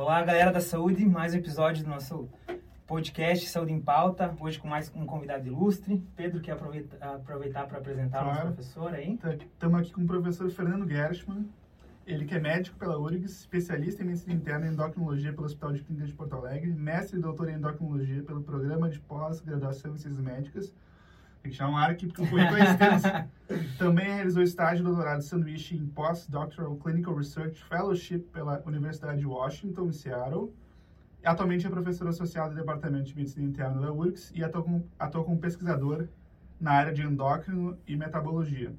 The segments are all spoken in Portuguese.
Olá, galera da saúde, mais um episódio do nosso podcast Saúde em Pauta. Hoje com mais um convidado ilustre. Pedro, quer aproveitar, para apresentar claro. o nosso professor aí? Estamos aqui com o professor Fernando Gershman. Ele que é médico pela URGS, especialista em medicina interna e endocrinologia pelo Hospital de Clínicas de Porto Alegre, mestre e doutor em endocrinologia pelo Programa de Pós-Graduação em Ciências Médicas. Tem que chamar um ar aqui porque currículo é extenso. Também realizou estágio doutorado de sanduíche em Postdoctoral Clinical Research Fellowship pela Universidade de Washington, em Seattle. Atualmente é professor associado do Departamento de Medicina Interna da URGS e atua como, atua como pesquisador na área de endócrino e metabologia,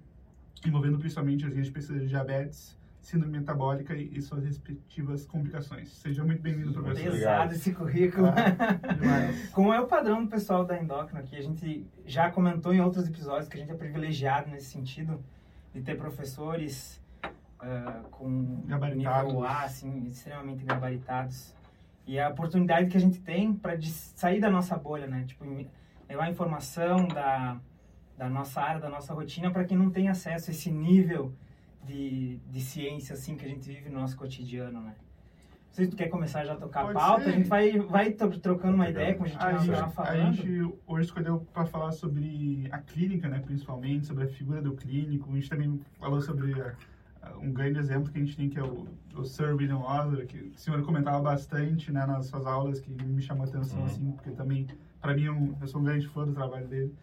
envolvendo principalmente as linhas de pesquisa de diabetes, síndrome metabólica e, e suas respectivas complicações. Seja muito bem-vindo, professor. Pesado esse currículo. Ah, Como é o padrão do pessoal da endócrino aqui, a gente já comentou em outros episódios que a gente é privilegiado nesse sentido de ter professores uh, com nível A, assim, extremamente gabaritados. E a oportunidade que a gente tem para sair da nossa bolha, né? Tipo, levar informação da, da nossa área, da nossa rotina para quem não tem acesso a esse nível de, de ciência assim que a gente vive no nosso cotidiano, né? Não sei se tu quer começar já a tocar Pode a pauta, ser. a gente vai, vai trocando uma ideia, como a gente a já falando. A gente hoje escolheu para falar sobre a clínica, né, principalmente, sobre a figura do clínico. A gente também falou sobre a, a, um grande exemplo que a gente tem, que é o, o Sir William Osler, que o senhor comentava bastante né, nas suas aulas, que me chamou a atenção, uhum. assim, porque também, para mim, eu, é eu sou um grande fã do trabalho dele.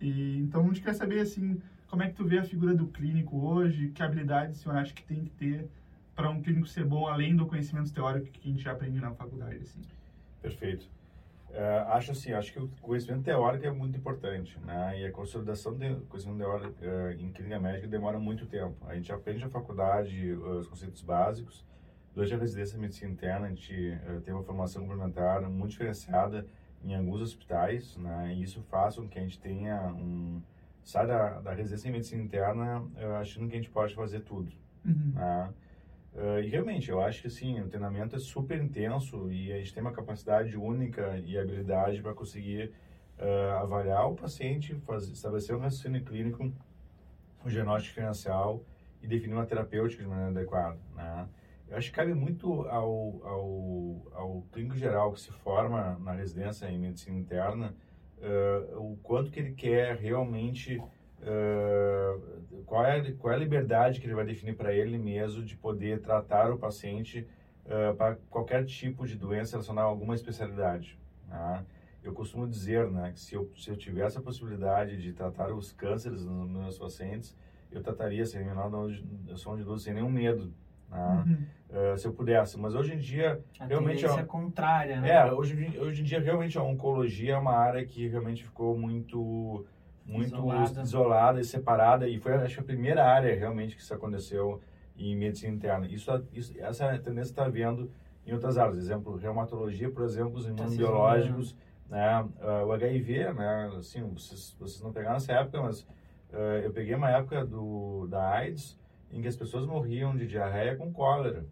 E, então, a gente quer saber, assim, como é que tu vê a figura do clínico hoje? Que habilidades o senhor acha que tem que ter para um clínico ser bom, além do conhecimento teórico que a gente já aprende na faculdade? Assim? Perfeito. Uh, acho assim, acho que o conhecimento teórico é muito importante, né? E a consolidação do conhecimento teórico uh, em clínica médica demora muito tempo. A gente aprende na faculdade uh, os conceitos básicos. Durante a residência de medicina interna, a gente tem uma formação complementar muito diferenciada em alguns hospitais, né? E isso faz com que a gente tenha um sai da, da residência em medicina interna achando que a gente pode fazer tudo. Uhum. Né? Uh, e realmente, eu acho que assim, o treinamento é super intenso e a gente tem uma capacidade única e habilidade para conseguir uh, avaliar o paciente, fazer, estabelecer um raciocínio clínico, um diagnóstico diferencial e definir uma terapêutica de maneira adequada. Né? Eu acho que cabe muito ao, ao, ao clínico geral que se forma na residência em medicina interna uh, o quanto que ele quer realmente uh, qual é qual é a liberdade que ele vai definir para ele mesmo de poder tratar o paciente uh, para qualquer tipo de doença relacionada a alguma especialidade né? eu costumo dizer né que se eu se eu tivesse a possibilidade de tratar os cânceres nos meus pacientes eu trataria sem menor som de dúvida sem nenhum medo né? Uhum. Uh, se eu pudesse. Mas hoje em dia, a realmente... A é contrária, né? É, hoje, hoje em dia, realmente, a oncologia é uma área que realmente ficou muito muito isolada, isolada e separada e foi acho a primeira área realmente que isso aconteceu em medicina interna isso, isso essa tendência está vendo em outras áreas exemplo reumatologia por exemplo os tá imunobiológicos né uh, o HIV né assim vocês, vocês não pegaram essa época mas uh, eu peguei uma época do da AIDS em que as pessoas morriam de diarreia com cólera.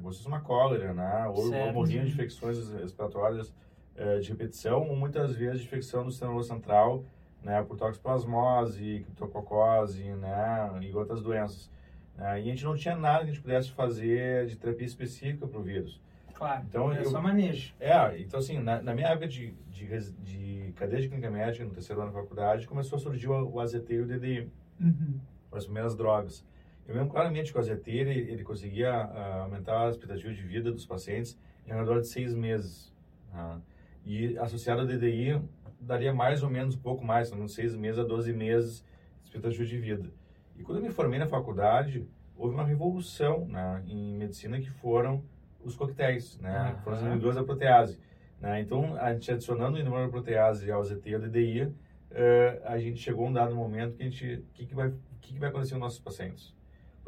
Vocês uma cólera, né? Ou, ou morriam de infecções respiratórias eh, de repetição, ou muitas vezes de infecção do sistema central, né? Por toxoplasmose, criptococose, né? E outras doenças. Né? E a gente não tinha nada que a gente pudesse fazer de terapia específica para o vírus. Claro, então, é eu, só manejo. É, então assim, na, na minha época de, de, de, cadeia de clínica médica, no terceiro ano da faculdade, começou a surgir o, o AZT e o DDI, uhum. as primeiras drogas. Eu lembro claramente que o AZT ele, ele conseguia uh, aumentar a expectativa de vida dos pacientes em redor de seis meses. Uh, e associado ao DDI, daria mais ou menos um pouco mais, uns seis meses a 12 meses de expectativa de vida. E quando eu me formei na faculdade, houve uma revolução né, em medicina que foram os coquetéis, né, foram os inibidores da protease. Né? Então, a gente adicionando o inibidor da protease ao ZT e ao DDI, uh, a gente chegou a um dado momento que a gente, o que, que, vai, que, que vai acontecer com nossos pacientes?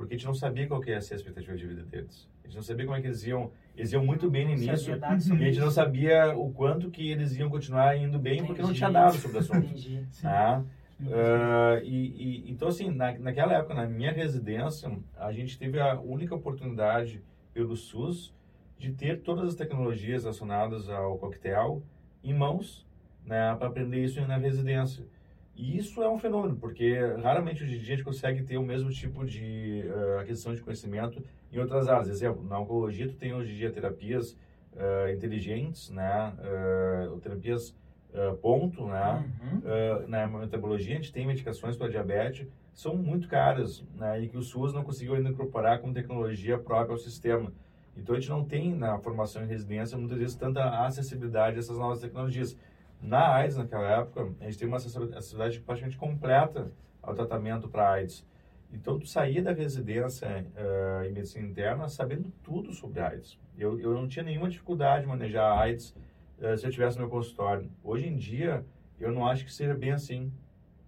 Porque a gente não sabia qual que ia ser a expectativa de vida deles. A gente não sabia como é que eles iam, eles iam muito bem no início, e a gente não sabia o quanto que eles iam continuar indo bem, Entendi. porque não tinha dado sobre o assunto. Entendi. Tá? Uh, e, e, então, assim, na, naquela época, na minha residência, a gente teve a única oportunidade pelo SUS de ter todas as tecnologias relacionadas ao coquetel em mãos, né, para aprender isso na residência. E isso é um fenômeno, porque raramente hoje em dia a gente consegue ter o mesmo tipo de uh, aquisição de conhecimento em outras áreas. Exemplo, na oncologia tu tem hoje em dia terapias uh, inteligentes, né? Uh, terapias ponto, né? Uhum. na metabologia a gente tem medicações para diabetes, são muito caras, né? E que o SUS não conseguiu ainda incorporar como tecnologia própria ao sistema. Então a gente não tem na formação em residência muitas vezes tanta acessibilidade a essas novas tecnologias. Na AIDS, naquela época, a gente tem uma acessibilidade praticamente completa ao tratamento para AIDS. Então, tu saía da residência uh, em medicina interna sabendo tudo sobre AIDS. Eu, eu não tinha nenhuma dificuldade de manejar AIDS uh, se eu tivesse no meu consultório. Hoje em dia, eu não acho que seja bem assim.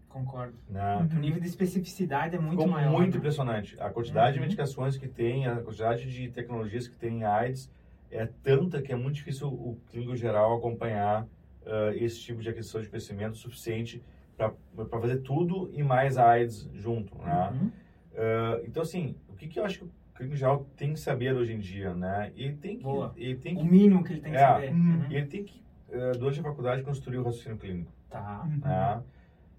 Concordo. Né? O nível de especificidade é muito Ficou maior. muito né? impressionante. A quantidade uhum. de medicações que tem, a quantidade de tecnologias que tem em AIDS é tanta que é muito difícil o clínico geral acompanhar uh, esse tipo de aquisição de conhecimento suficiente para fazer tudo e mais AIDS junto, né? Uhum. Uh, então, assim, o que, que eu acho que o clínico geral tem que saber hoje em dia, né? Ele tem que... Ele tem que o mínimo que ele tem que é, saber. Uhum. Ele tem que, uh, durante a faculdade, construir o raciocínio clínico. Tá. Né?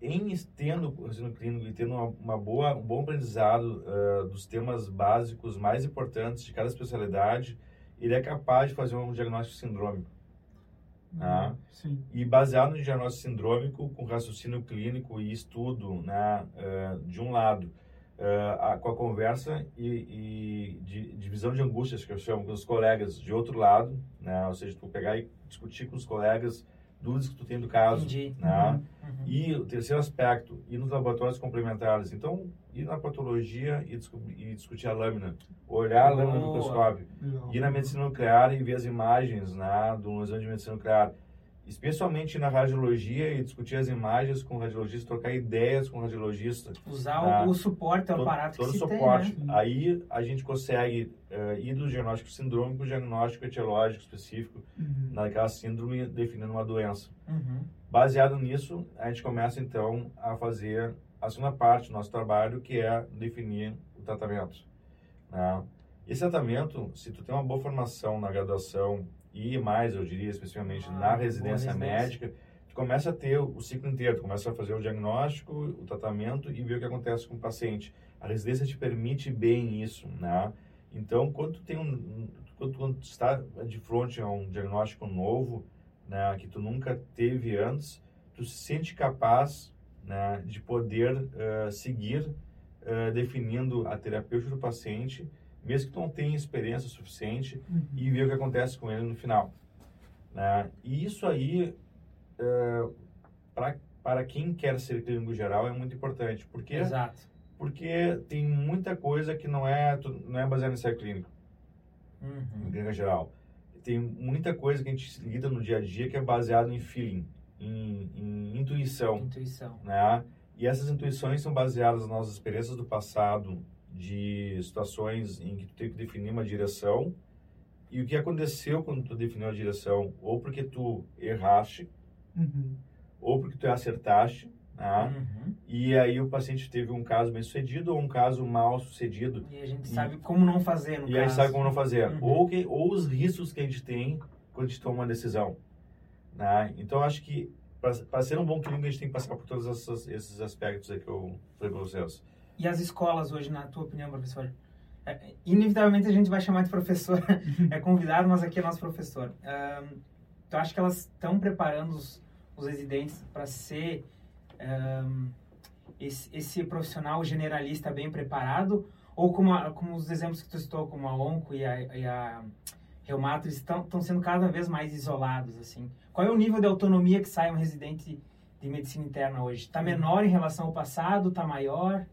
Em tendo o raciocínio clínico e tendo uma, uma boa, um bom aprendizado uh, dos temas básicos mais importantes de cada especialidade, ele é capaz de fazer um diagnóstico sindrômico. Né? Sim. E baseado no diagnóstico sindrômico, com raciocínio clínico e estudo, né, uh, de um lado, uh, a, com a conversa e, e de, divisão de angústias, que eu chamo, com os colegas, de outro lado, né, ou seja, tu pegar e discutir com os colegas dúvidas que tu tem do caso. Entendi. Né? Uhum. Uhum. E o terceiro aspecto, ir nos laboratórios complementares. Então, ir na patologia e, e discutir a lâmina. Olhar a lâmina do microscópio. Ir na medicina nuclear e ver as imagens né, do exame de medicina nuclear especialmente na radiologia e discutir as imagens com o radiologista, trocar ideias com o radiologista. Usar né? o, suporte, o aparato todo, que todo se suporte. tem, né? Aí a gente consegue uh, ir do diagnóstico sindrômico para o diagnóstico etiológico específico uhum. naquela síndrome definindo uma doença. Uhum. Baseado nisso, a gente começa então a fazer a segunda parte do nosso trabalho, que é definir o tratamento. Né? Esse tratamento, se tu tem uma boa formação na graduação e mais, eu diria, especificamente ah, na residência, médica, tu começa a ter o ciclo inteiro, começa a fazer o diagnóstico, o tratamento e ver o que acontece com o paciente. A residência te permite bem isso, né? Então, quando tu tem um, quando, quando está de frente a um diagnóstico novo, né, que tu nunca teve antes, tu se sente capaz, né, de poder uh, seguir uh, definindo a terapêutica do paciente mesmo que não tenha experiência suficiente uhum. e ver o que acontece com ele no final. Né? E isso aí, pra, para quem quer ser clínico geral, é muito importante. Porque, Exato. Porque tem muita coisa que não é, não é baseada em ser clínico, uhum. em clínica geral. Tem muita coisa que a gente lida no dia a dia que é baseado em feeling, em, em intuição. Intuição. Né? E essas intuições são baseadas nas nossas experiências do passado, de situações em que tu tem que definir uma direção e o que aconteceu quando tu definiu a direção, ou porque tu erraste, uhum. ou porque tu acertaste, né? Uhum. e aí o paciente teve um caso bem sucedido ou um caso mal sucedido. E a gente e, sabe como não fazer, no E caso. a gente sabe como não fazer. Uhum. Ou, que, ou os riscos que a gente tem quando a gente toma uma decisão. Né? Então, acho que para ser um bom clínico, a gente tem que passar por todos esses, esses aspectos aí que eu falei para vocês. E as escolas hoje, na tua opinião, professor? É, inevitavelmente a gente vai chamar de professor, é convidado, mas aqui é nosso professor. Um, tu acha que elas estão preparando os, os residentes para ser um, esse, esse, profissional generalista bem preparado? Ou como, a, como os exemplos que tu citou, como a onco e a, e a reumato, estão, estão sendo cada vez mais isolados, assim? Qual é o nível de autonomia que sai um residente de medicina interna hoje? Está menor em relação ao passado? Está maior?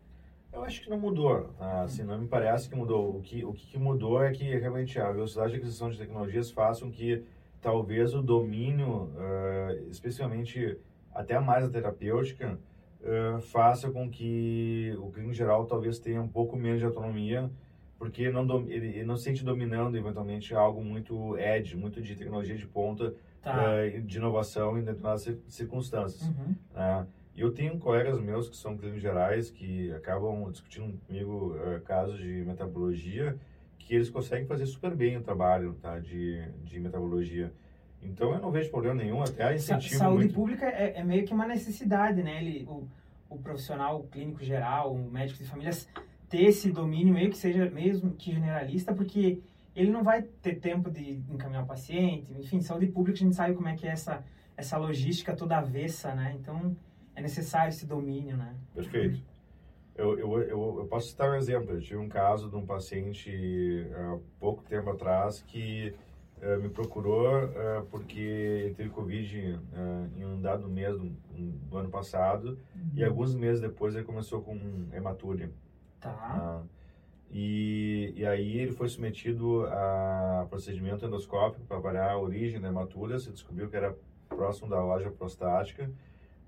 Eu acho que não mudou, tá? assim, não me parece que mudou. O que, o que mudou é que realmente a velocidade de aquisição de tecnologias façam que talvez o domínio, uh, especialmente até mais a terapêutica, uh, faça com que o clínico geral talvez tenha um pouco menos de autonomia, porque não ele, ele, não se sente dominando eventualmente algo muito edge, muito de tecnologia de ponta, tá. uh, de inovação em determinadas circunstâncias. Uhum. Né? E eu tenho colegas meus que são clínicos gerais que acabam discutindo comigo uh, casos de metabologia que eles conseguem fazer super bem o trabalho tá, de, de metabologia. Então eu não vejo problema nenhum, até incentivo Saúde muito. pública é, é, meio que uma necessidade, né? Ele, o, o profissional o clínico geral, o médico de famílias, ter esse domínio meio que seja mesmo que generalista, porque ele não vai ter tempo de encaminhar o paciente, enfim, saúde pública a gente sabe como é que é essa, essa logística toda avessa, né? Então é necessário esse domínio, né? Perfeito. Eu, eu, eu, eu, posso citar um exemplo. Eu tive um caso de um paciente há pouco tempo atrás que uh, me procurou uh, porque teve Covid uh, em um dado mês do, do ano passado uhum. e alguns meses depois ele começou com hematúria. Tá. Ah, e, e aí ele foi submetido a procedimento endoscópico para avaliar a origem da hematúria. Se descobriu que era próximo da loja prostática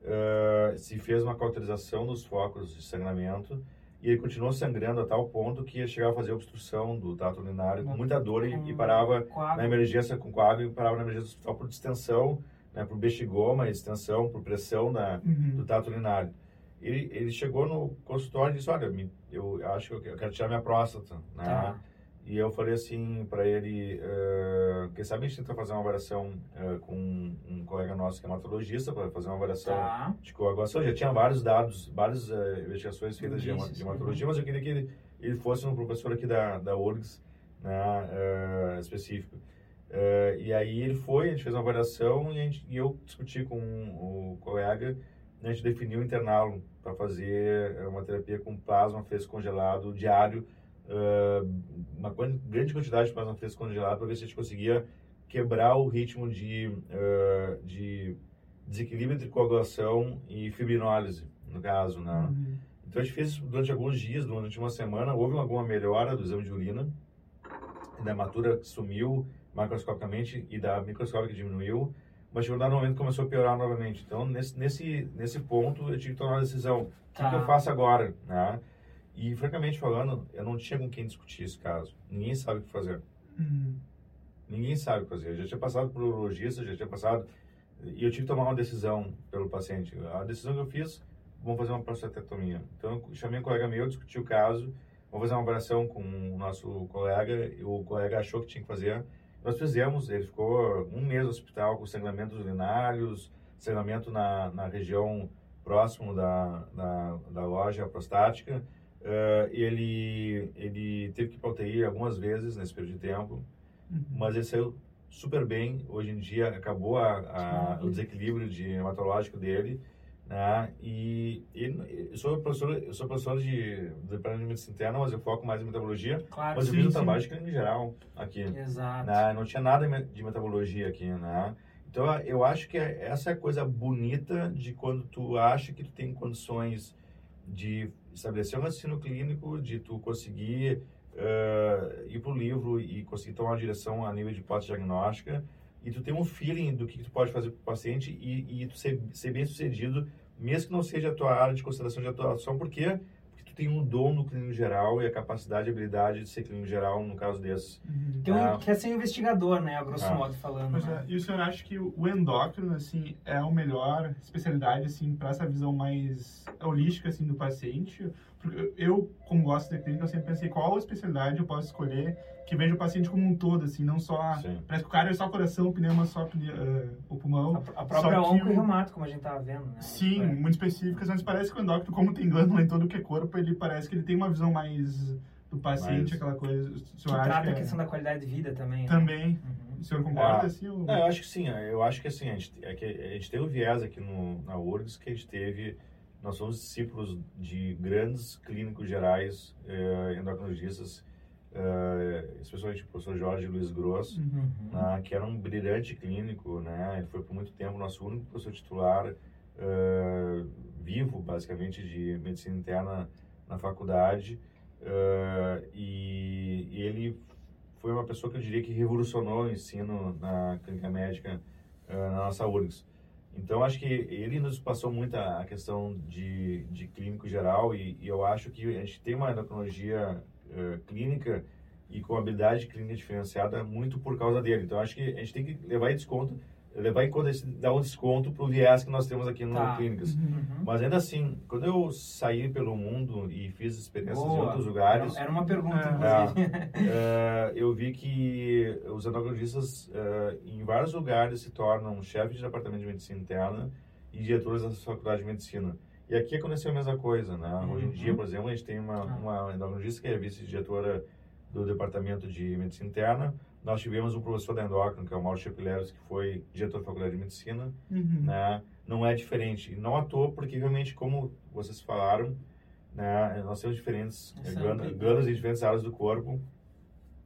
uh, se fez uma cauterização dos focos de sangramento e ele continuou sangrando a tal ponto que chegava a fazer obstrução do trato urinário com muita dor e, e parava na emergência com coágulo e parava na emergência do hospital por distensão, né, por bexigoma, extensão, por pressão na, uhum. do trato urinário. Ele, ele chegou no consultório e disse, olha, eu acho que eu quero tirar minha próstata, né? Tá. E eu falei assim para ele, uh, quem sabe a gente tenta fazer uma avaliação uh, com um, colega nosso que é hematologista para fazer uma avaliação tá. de coagulação. Já tinha vários dados, várias uh, investigações feitas de, de, hematologia, mas eu queria que ele, ele fosse um professor aqui da, da URGS, né, específico. e aí ele foi, a gente fez uma avaliação e, gente, e eu discuti com o colega, a gente definiu interná-lo para fazer uma terapia com plasma fez congelado diário, uma grande quantidade de plasma fresco congelado para ver se a gente conseguia quebrar o ritmo de, uh, de desequilíbrio entre coagulação e fibrinólise, no caso, né? Uhum. Então a gente fez isso durante alguns dias, durante uma semana, houve alguma melhora do exame de urina, da hematura sumiu macroscopicamente e da microscópica diminuiu, mas chegou um momento que começou a piorar novamente. Então, nesse, nesse, nesse ponto, eu tive que tomar uma decisão. O tá. que, que, eu tá. faço agora? Né? E, francamente falando, eu não tinha com quem discutir esse caso. Ninguém sabe o que fazer. Uhum. Ninguém sabe o que fazer. Eu já tinha passado por urologista, já tinha passado... E eu tive que tomar uma decisão pelo paciente. A decisão que eu fiz, vamos fazer uma prostatectomia. Então, eu chamei um colega meu, discuti o caso, vamos fazer uma avaliação com o nosso colega, e o colega achou que tinha que fazer. Nós fizemos, ele ficou um mês no hospital com sangramentos urinários, sangramento na, na região próximo da, da, da loja prostática, Uh, ele, ele teve que ir para UTI algumas vezes nesse período de tempo, uhum. mas ele saiu super bem. Hoje em dia acabou a, a, o desequilíbrio de hematológico dele, né? E ele, eu sou professor, eu sou professor de departamento de medicina interna, mas eu foco mais em metabologia. Claro, mas sim, eu fiz o trabalho de clínica geral aqui. Exato. Né? Não tinha nada de metabologia aqui, né? Então eu acho que essa é a coisa bonita de quando tu acha que tu tem condições de estabelecer um raciocínio clínico, de tu conseguir uh, ir para o livro e conseguir tomar uma direção a nível de hipótese diagnóstica e tu ter um feeling do que, que tu pode fazer para o paciente e, e tu ser, ser bem sucedido, mesmo que não seja a tua área de consideração de atuação, porque tem um dom no clínico geral e a capacidade e habilidade de ser clínico geral no caso desses. Uhum. Tem um, ah. quer ser investigador, né, a grosso ah. modo falando. Mas, né? é, e o senhor acha que o endócrino, assim, é a melhor especialidade, assim, para essa visão mais holística, assim, do paciente? Eu, como gosto de clínica, eu sempre pensei qual especialidade eu posso escolher que veja o paciente como um todo, assim, não só... Sim. Parece que o cara é só coração, o pneumo só uh, o pulmão. A, a própria onco o... e reumato, como a gente tava vendo, né? Sim, é. muito específicas, mas parece que o endócrino, como tem glândula em todo o que é corpo, ele parece que ele tem uma visão mais do paciente, mas... aquela coisa... Que trata que é... a questão da qualidade de vida também, né? Também. Uhum. O senhor concorda, ah, assim? Ou... Não, eu acho que sim. Eu acho que, assim, a gente, é que a gente teve um viés aqui no, na URGS que a gente teve nós somos discípulos de grandes clínicos gerais, eh, endocrinologistas, eh, especialmente o professor Jorge Luiz Gross, uhum. né, que era um brilhante clínico, né? Ele foi por muito tempo nosso único professor titular uh, vivo, basicamente, de medicina interna na faculdade. Uh, e, ele foi uma pessoa que eu diria que revolucionou o ensino na clínica médica uh, na nossa URGS. Então, acho que ele nos passou muito a questão de, de clínico geral e, e eu acho que a gente tem uma endocrinologia uh, clínica e com habilidade clínica diferenciada muito por causa dele. Então, acho que a gente tem que levar em desconto levar em conta esse, dar um desconto para o viés que nós temos aqui no Tá. Clínicas. Uhum. Mas ainda assim, quando eu saí pelo mundo e fiz experiências em Boa. outros lugares, Era uma pergunta, É. inclusive. eh, eu vi que os endocrinologistas eh, em vários lugares se tornam chefes de departamento de medicina interna e diretores da faculdade de medicina. E aqui aconteceu a mesma coisa, né? Hoje em Uhum. dia, por exemplo, a gente tem uma, Ah. uma endocrinologista que é vice-diretora do departamento de medicina interna. Nós tivemos um professor da endócrino, que é o Mauro Chapileros, que foi diretor da faculdade de medicina Uhum. né? Não é diferente. E não à toa, porque realmente, como vocês falaram, né? Nós temos diferentes É glândulas, glândulas em diferentes áreas do corpo.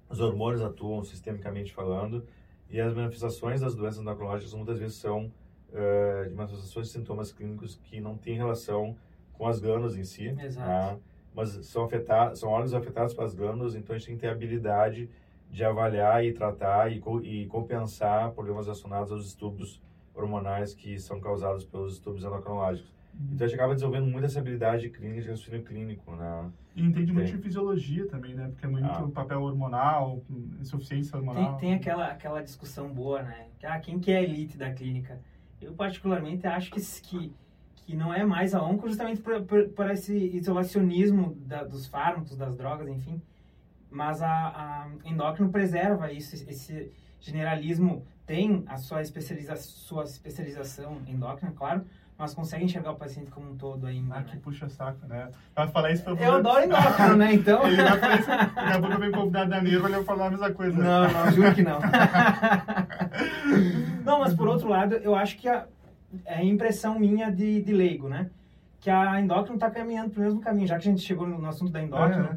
Os hormônios atuam sistemicamente falando e as manifestações das doenças endocrinológicas muitas vezes são eh, de manifestações de sintomas clínicos que não têm relação com as glândulas em si, Exato. né? mas são afetados, são órgãos afetados pelas glândulas, então a gente tem que ter habilidade de avaliar e tratar e, co- e compensar problemas relacionados aos distúrbios hormonais que são causados pelos distúrbios endocrinológicos. Então a gente acaba desenvolvendo muito essa habilidade clínica de raciocínio clínico, né? E entende muito Tem. de fisiologia também, né? Porque é muito Ah. papel hormonal, insuficiência hormonal. Tem, tem aquela, aquela discussão boa, né? Que, Ah, quem que é a elite da clínica? Eu, particularmente, acho que, que, que não é mais a onco justamente por, por, por esse isolacionismo da, dos fármacos, das drogas, enfim. Mas a, a endócrino preserva isso, esse generalismo tem a sua, especializa, sua especialização endócrina, claro, mas consegue enxergar o paciente como um todo ainda, Ah, que né? puxa saco, né? Vai falar isso pra Eu adoro endócrino, né? Então... Ele vai falar isso, daqui a pouco eu venho convidado da Nerva, ele vai falar a mesma coisa. Não, não, juro que não. não, mas por outro lado, eu acho que a, é impressão minha de, de leigo, né? Que a endócrino está caminhando pro mesmo caminho, já que a gente chegou no, no assunto da endócrino, É.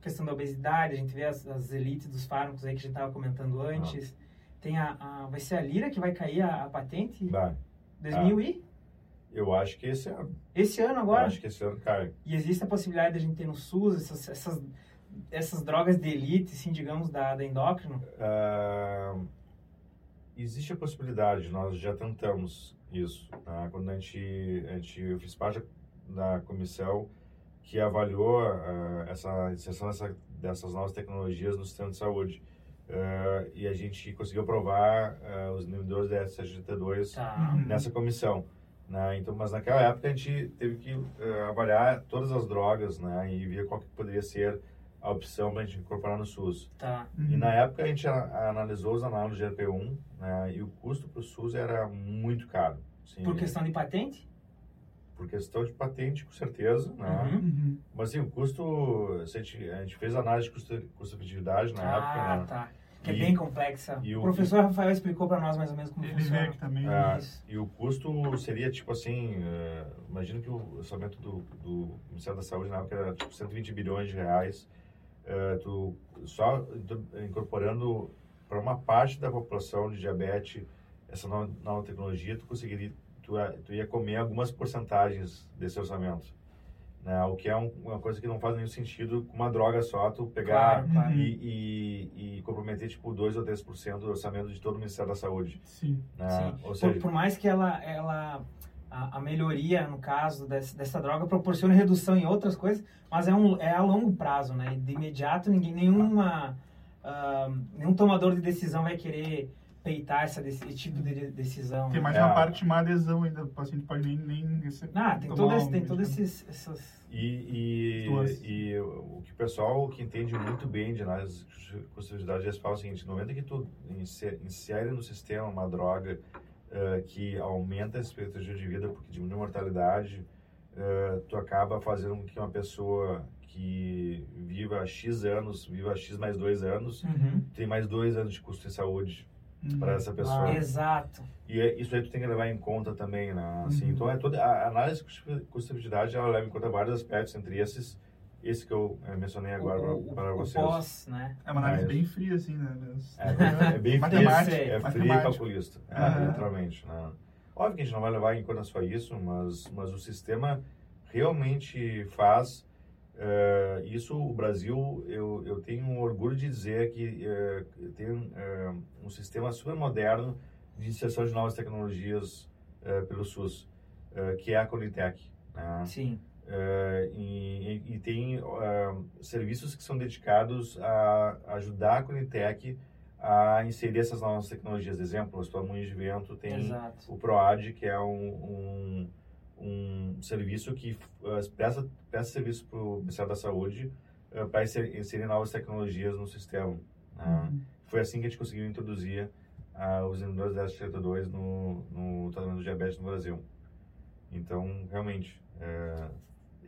questão da obesidade, a gente vê as, as elites dos fármacos aí que a gente estava comentando antes. Tem a, a- vai ser a Lira que vai cair a, a patente? Vai. 2000 e? Eu acho que esse ano. Esse ano Eu agora? acho que esse ano cai. E existe a possibilidade de a gente ter no SUS essas, essas, essas drogas de elite, assim, digamos, da, da endócrino? Ah, existe a possibilidade, nós já tentamos isso. tá? Quando a gente, a gente, eu fiz parte da comissão que avaliou ah, essa inserção dessa, dessas novas tecnologias no sistema de saúde. Ah, e a gente conseguiu aprovar ah, os inibidores da SGT2 Tá. Uhum. nessa comissão. Né? Então, mas naquela época a gente teve que eh, avaliar todas as drogas né? e ver qual que poderia ser a opção para a gente incorporar no SUS. Tá. E na época a gente a- analisou os análogos de GLP-1 né? e o custo para o SUS era muito caro. Assim, Por questão de patente? Por questão de patente, com certeza. Né? Uhum. Uhum. Mas assim, o custo, a, gente, a gente fez análise de custo- custo-efetividade na ah, época. Né? tá. Que E- é bem complexa. e o o- professor Rafael explicou para nós mais ou menos como Ele funciona. também. É, Isso. e o custo seria tipo assim, eh, imagina que o orçamento do, do Ministério da Saúde na época era tipo 120 bilhões de reais, eh, tu só do- incorporando para uma parte da população de diabetes essa nova, nova tecnologia, tu conseguiria, tu, ia- tu ia comer algumas porcentagens desse orçamento. Né? O que é um- uma coisa que não faz nenhum sentido com uma droga só, tu pegar Claro, claro. e, e, e comprometer tipo 2 ou 3% do orçamento de todo o Ministério da Saúde. Sim. Né? Sim. Ou Por, seja, por mais que ela, ela a, a melhoria, no caso dessa, dessa droga, proporcione redução em outras coisas, mas é, um, é a longo prazo, né? De imediato, ninguém, nenhuma, ah, nenhum tomador de decisão vai querer peitar essa, desse tipo de de- decisão. Tem né? mais É. uma parte de má adesão ainda. O paciente pode nem, nem receber. Ah, tem todo esse, um tem medicamento. esses, essas... E, e, e o que o pessoal que entende muito bem de análise de custo-efetividade eles falam o seguinte, no momento que tu inse- insere no sistema uma droga eh, que aumenta a expectativa de vida porque diminui a mortalidade, eh, tu acaba fazendo com que uma pessoa que viva X anos, viva X mais dois anos, Uhum. tem mais dois anos de custo de saúde Uhum. para essa pessoa. Exato. E é- isso aí tu tem que levar em conta também, né? Assim, Uhum. Então, é toda, a análise de custo-efetividade, ela leva em conta vários aspectos, entre esses, esse que eu eh, mencionei agora o, o, para o vocês. pós, né? É uma análise Mas- bem fria, assim, né? Mas- É, é bem frio, Matemática, é frio e calculista, é, literalmente. Né? Óbvio que a gente não vai levar em conta só isso, mas, mas o sistema realmente faz eh, isso. O Brasil, eu, eu tenho um orgulho de dizer que eh, tem eh, um sistema super moderno de inserção de novas tecnologias eh, pelo SUS, eh, que é a Conitec. Né? Sim. E, e- tem serviços que são dedicados a ajudar a Conitec a inserir essas novas tecnologias. Exemplo, o Hospital Moinhos de Vento tem Exato. o PROAD, que é um, um, um serviço que uh, presta, presta serviço para o Ministério da Saúde uh, para inserir, novas tecnologias no sistema. Né? Uhum. Foi assim que a gente conseguiu introduzir uh, os inibidores da SGLT2 no, no tratamento do diabetes no Brasil. Então, realmente, é,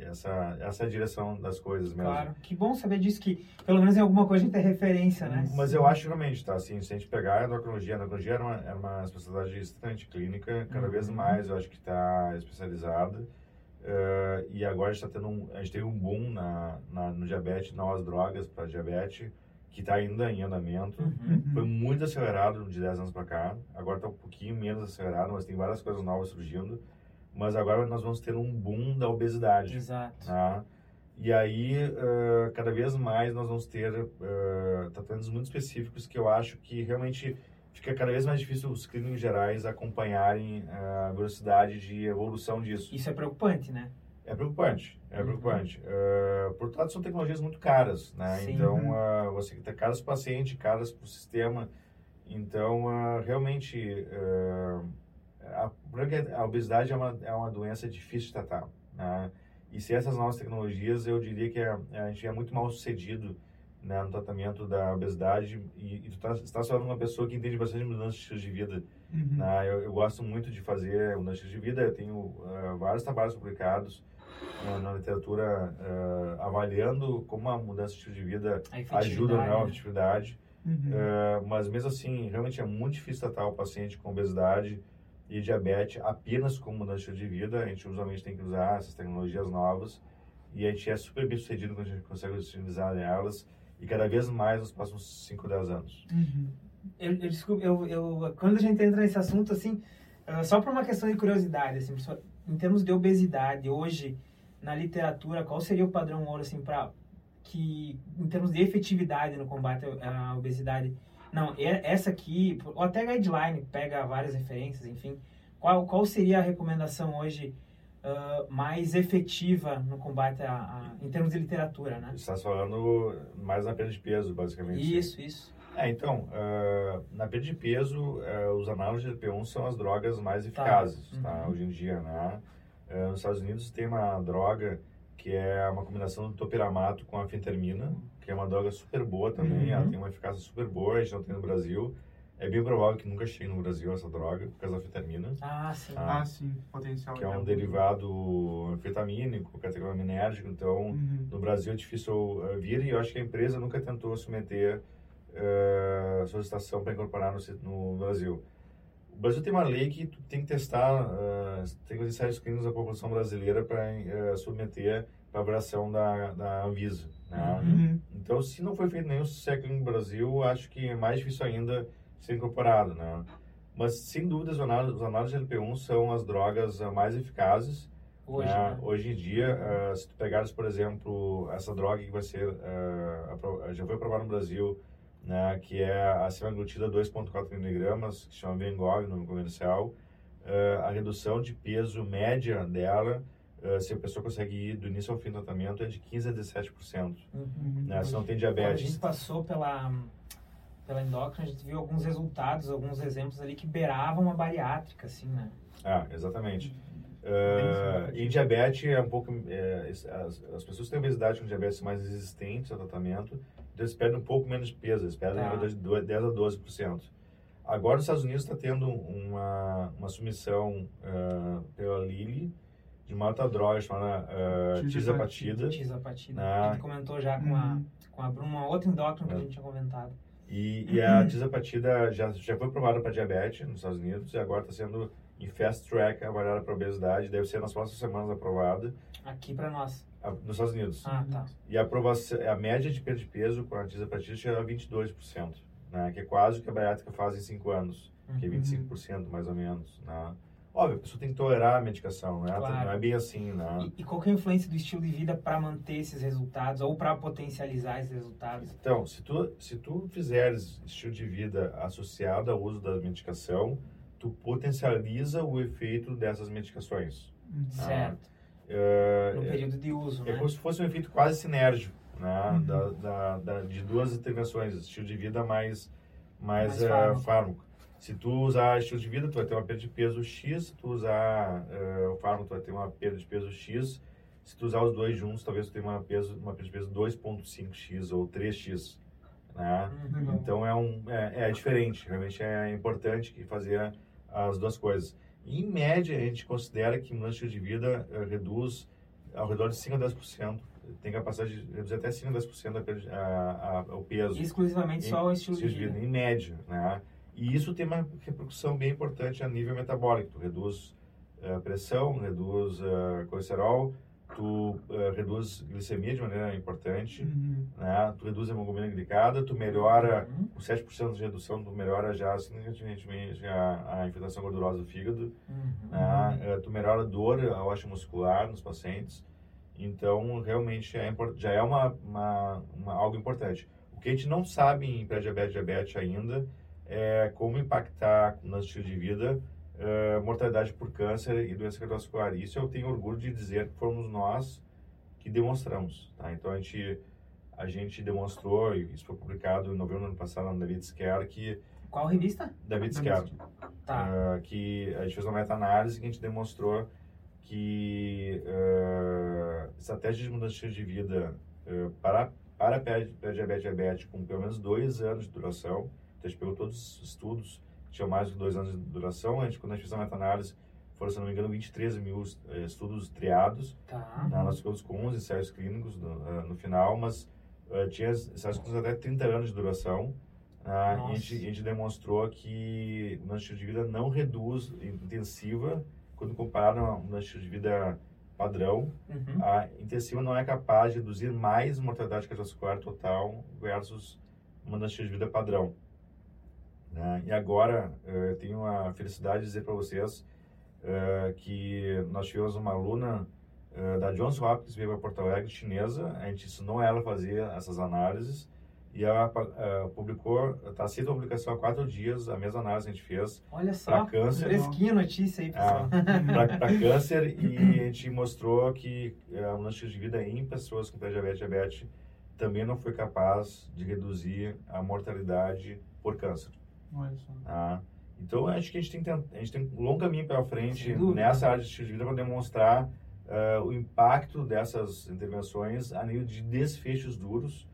essa, essa é a direção das coisas mesmo. Claro, que bom saber disso, que pelo menos em alguma coisa a gente tem referência, né? Mas eu acho realmente, tá, assim, se a gente pegar a endocrinologia, a endocrinologia era uma, era uma especialidade extremamente clínica, cada uhum. vez mais eu acho que está especializada. Uh, e agora a gente está tendo um, a gente teve um boom na, na, no diabetes, novas drogas para diabetes, que está ainda em andamento. Uhum. Foi muito acelerado de 10 anos para cá, agora está um pouquinho menos acelerado, mas tem várias coisas novas surgindo mas agora nós vamos ter um boom da obesidade. Exato. Tá? E aí, uh, cada vez mais nós vamos ter uh, tratamentos muito específicos que eu acho que realmente fica cada vez mais difícil os clínicos gerais acompanharem a velocidade de evolução disso. Isso é preocupante, né? É preocupante, é uhum. preocupante. Uh, por outro lado, são tecnologias muito caras, né? Sim. Então, uh, você tem caras para o paciente, caras para o sistema. Então, uh, realmente, a, a obesidade é uma, é uma doença difícil de tratar. Né? E se essas novas tecnologias, eu diria que a, a gente é muito mal sucedido né, no tratamento da obesidade e, e tu tá, está falando uma pessoa que entende bastante mudança de estilo de vida. Uhum. Né? Eu, eu, gosto muito de fazer mudança de estilo de vida, eu tenho uh, vários trabalhos publicados uh, na literatura uh, avaliando como a mudança de estilo de vida ajuda na né? atividade. Uhum. mas mesmo assim, realmente é muito difícil tratar o paciente com obesidade e diabetes apenas como mudança de vida. A gente usualmente tem que usar essas tecnologias novas e a gente é super bem sucedido quando a gente consegue utilizar elas e cada vez mais nos próximos 5, 10 anos. Uhum. Eu, eu, desculpa, eu, eu, quando a gente entra nesse assunto, assim, uh, só por uma questão de curiosidade, assim, em termos de obesidade, hoje, na literatura, qual seria o padrão ouro, assim, para que, em termos de efetividade no combate à obesidade, não, essa aqui, ou até guideline, pega várias referências, enfim. Qual, qual seria a recomendação hoje uh, mais efetiva no combate a, a, em termos de literatura, né? Você está falando mais na perda de peso, basicamente. Isso, sim. isso. É, então, uh, na perda de peso, uh, os análogos de GLP-1 são as drogas mais tá. eficazes, tá? tá? Hoje em dia, né? nos Estados Unidos tem uma droga que é uma combinação do topiramato com a fentermina, que é uma droga super boa também, uhum. ela tem uma eficácia super boa, a gente não tem no Brasil. É bem provável que nunca chegue no Brasil essa droga, por causa da fentermina. Ah, sim. Tá? Ah, sim, potencial. Que é um derivado anfetamínico, categoraminérgico, então uhum. no Brasil é difícil uh, vir e eu acho que a empresa nunca tentou submeter uh, solicitação para incorporar no, no, Brasil. O Brasil tem uma lei que tem que testar, uh, tem que fazer ensaios clínicos da população brasileira para uh, submeter para avaliação da, da Anvisa. Né? Uhum. Então, se não foi feito nenhum sucesso no Brasil, acho que é mais difícil ainda ser incorporado. Né? Mas, sem dúvida, os análises de LP1 são as drogas uh, mais eficazes. Hoje, né? Né? Hoje em dia, uh, se tu pegares, por exemplo, essa droga que vai ser, uh, já foi aprovada no Brasil, né, que é a semaglutida 2.4 miligramas, que chama Vengov no comercial, a redução de peso média dela Uh, se a pessoa consegue ir do início ao fim do tratamento, é de 15% a 17%. Uhum. Né? Se não tem diabetes. Quando a gente passou pela, pela endócrina, a gente viu alguns resultados, alguns exemplos ali que beiravam a bariátrica, assim, né? Ah, exatamente. Uh, em diabetes, é um pouco. É, as, as, pessoas que têm obesidade com diabetes mais resistentes ao tratamento, então eles perdem um pouco menos de peso, eles perdem tá. de 10 a 12%. Agora, os Estados Unidos está tendo uma, uma submissão uh, pela Lilly de uma outra droga chamada uh, tizapatida. Tizapatida. Né? A gente comentou já com, a, uhum. com a Bruna, uma outra endócrina que a é. gente tinha comentado. E, e a tizapatida já, já foi aprovada para diabetes nos Estados Unidos e agora está sendo em fast track avaliada para obesidade. Deve ser nas próximas semanas aprovada. Aqui para nós. A, nos Estados Unidos. Ah, tá. E a, aprovação, a média de perda de peso com a tizapatida chega a 22%, né? que é quase o que a bariátrica faz em 5 anos, uhum. que é 25% uhum. mais ou menos. Né? Óbvio, a pessoa tem que tolerar a medicação, né? Claro. Não é bem assim, né? E, e qual é a influência do estilo de vida para manter esses resultados ou para potencializar esses resultados? Então, se tu, se tu fizeres estilo de vida associado ao uso da medicação, tu potencializa o efeito dessas medicações. Uhum. Tá? Certo. Uh, no período de uso, é né? como se fosse um efeito quase sinérgico, né? Uhum. Da, da, da, de duas intervenções, estilo de vida mais mais, mais fármaco. fármaco. Se tu usar estilo de vida, tu vai ter uma perda de peso X. Se tu usar uh, o fármaco, tu vai ter uma perda de peso X. Se tu usar os dois juntos, talvez tu tenha uma, peso, uma perda de peso 2.5x ou 3x. Né? Uhum. Então é, um, é, é, diferente, realmente é importante fazer as duas coisas. Em média, a gente considera que um estilo de vida uh, reduz ao redor de 5 a 10%. Tem capacidade de reduzir até 5 a 10% a, a, a, o peso. Exclusivamente em, só o estilo, estilo de vida. Em média, né? E isso tem uma repercussão bem importante a nível metabólico. Tu reduz a uh, pressão, reduz uh, colesterol, tu uh, reduz glicemia de maneira importante, uhum. né? tu reduz a hemoglobina glicada, tu melhora, uhum. com 7% de redução, tu melhora já significativamente a, a infiltração gordurosa do fígado, uhum. né? uh, tu melhora a dor, a osso muscular nos pacientes, então realmente é, já é uma, uma, uma, algo importante. O que a gente não sabe em pré-diabetes e diabetes ainda é como impactar no estilo de vida uh, mortalidade por câncer e doença cardiovascular. Isso eu tenho orgulho de dizer que fomos nós que demonstramos. Tá? Então, a gente, a gente demonstrou, isso foi publicado em novembro do ano passado na David Scare, que... Qual revista? David Scare. Tá. Uh, que a gente fez uma meta-análise que a gente demonstrou que uh, estratégias de mudança de estilo de vida uh, para, para pré-diabetes com pelo menos dois anos de duração, então a gente pegou todos os estudos tinha mais de dois anos de duração. A gente, quando a gente fez a meta-análise, foram, se não me engano, 23 mil eh, estudos triados. Tá. Né? Nós ficamos com 11 ensaios clínicos no, uh, no final, mas uh, tinha ensaios clínicos até 30 anos de duração. E a gente, a gente, demonstrou que o nosso estilo de vida não reduz intensiva quando comparado a um estilo de vida padrão. Uhum. A intensiva não é capaz de reduzir mais mortalidade cardiovascular total versus uma estilo de vida padrão. Né? E agora eh, eu tenho a felicidade de dizer para vocês uh, que nós tivemos uma aluna uh, da Johns Hopkins veio para Porto Alegre, chinesa. A gente ensinou ela a fazer essas análises e ela uh, publicou, está aceita a publicação há quatro dias, a mesma análise que a gente fez para câncer. Fresquinha notícia aí, pessoal. É, para câncer e a gente mostrou que uh, o estilo de vida em pessoas com pré-diabetes diabetes também não foi capaz de reduzir a mortalidade por câncer. Ah, então, acho que a gente tem, a gente tem um longo caminho pela frente nessa área de estilo de vida para demonstrar uh, o impacto dessas intervenções a nível de desfechos duros.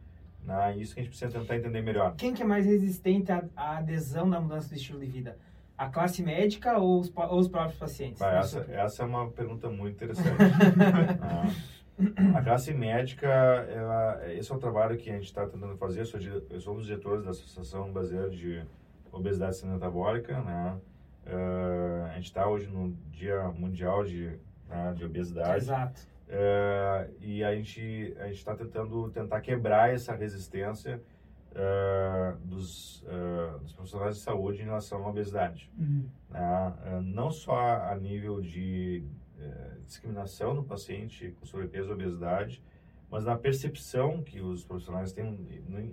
Né? Isso que a gente precisa tentar entender melhor. Quem que é mais resistente à, à adesão da mudança de estilo de vida? A classe médica ou os, ou os próprios pacientes? Bah, essa, essa é uma pergunta muito interessante. ah, a classe médica, ela, esse é o trabalho que a gente está tentando fazer. Eu sou, eu sou um dos diretores da Associação Brasileira de obesidade e metabólica, né? Uh, a gente está hoje no Dia Mundial de, né, de Obesidade. Exato. Uh, e a gente a está tentando tentar quebrar essa resistência uh, dos, dos, profissionais de saúde em relação à obesidade. Uhum. Né? não só a nível de discriminação do paciente com sobrepeso e obesidade, mas na percepção que os profissionais têm,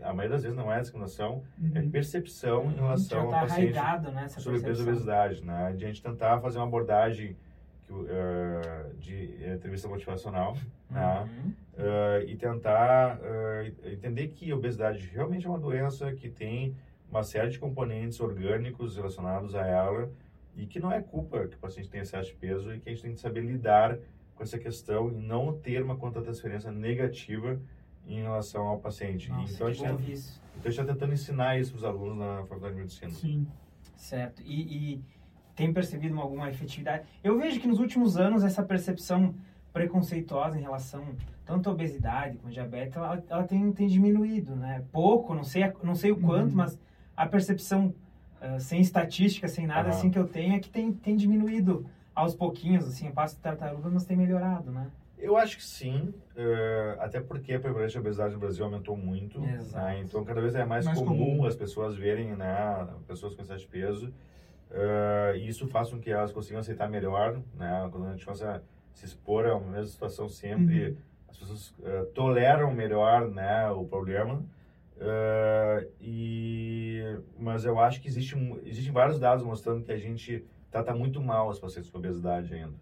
a maioria das vezes não é discriminação, é uhum. é percepção em relação tá ao paciente né, sobre peso e obesidade, né? De a gente tentar fazer uma abordagem que, uh, de entrevista motivacional, né? uhum. né? Uh, e tentar uh, entender que a obesidade realmente é uma doença que tem uma série de componentes orgânicos relacionados a ela e que não é culpa que o paciente tenha excesso de peso e que a gente tem que saber lidar com essa questão e não ter uma contra-transferência negativa em relação ao paciente. Nossa, então, a gente, tá, isso. então a gente está tentando ensinar isso para os alunos na Faculdade de Medicina. Sim. Certo. E, e tem percebido alguma efetividade? Eu vejo que nos últimos anos essa percepção preconceituosa em relação tanto à obesidade como à diabetes, ela, ela tem, tem diminuído, né? Pouco, não sei, não sei o quanto, uhum. mas a percepção uh, sem estatística, sem nada uhum. assim que eu tenho é que tem, tem diminuído aos pouquinhos, assim, o passo de tartaruga, mas tem melhorado, né? Eu acho que sim, uh, até porque a prevalência de obesidade no Brasil aumentou muito. Né? Então, cada vez é mais, mais comum, comum, as pessoas verem né, pessoas com excesso de peso. Uh, e isso faz com que elas consigam aceitar melhor. Né? Quando a gente começa a se expor a uma mesma situação sempre, uhum. as pessoas uh, toleram melhor né, o problema. e, mas eu acho que existe, existem vários dados mostrando que a gente trata muito mal os pacientes com obesidade ainda,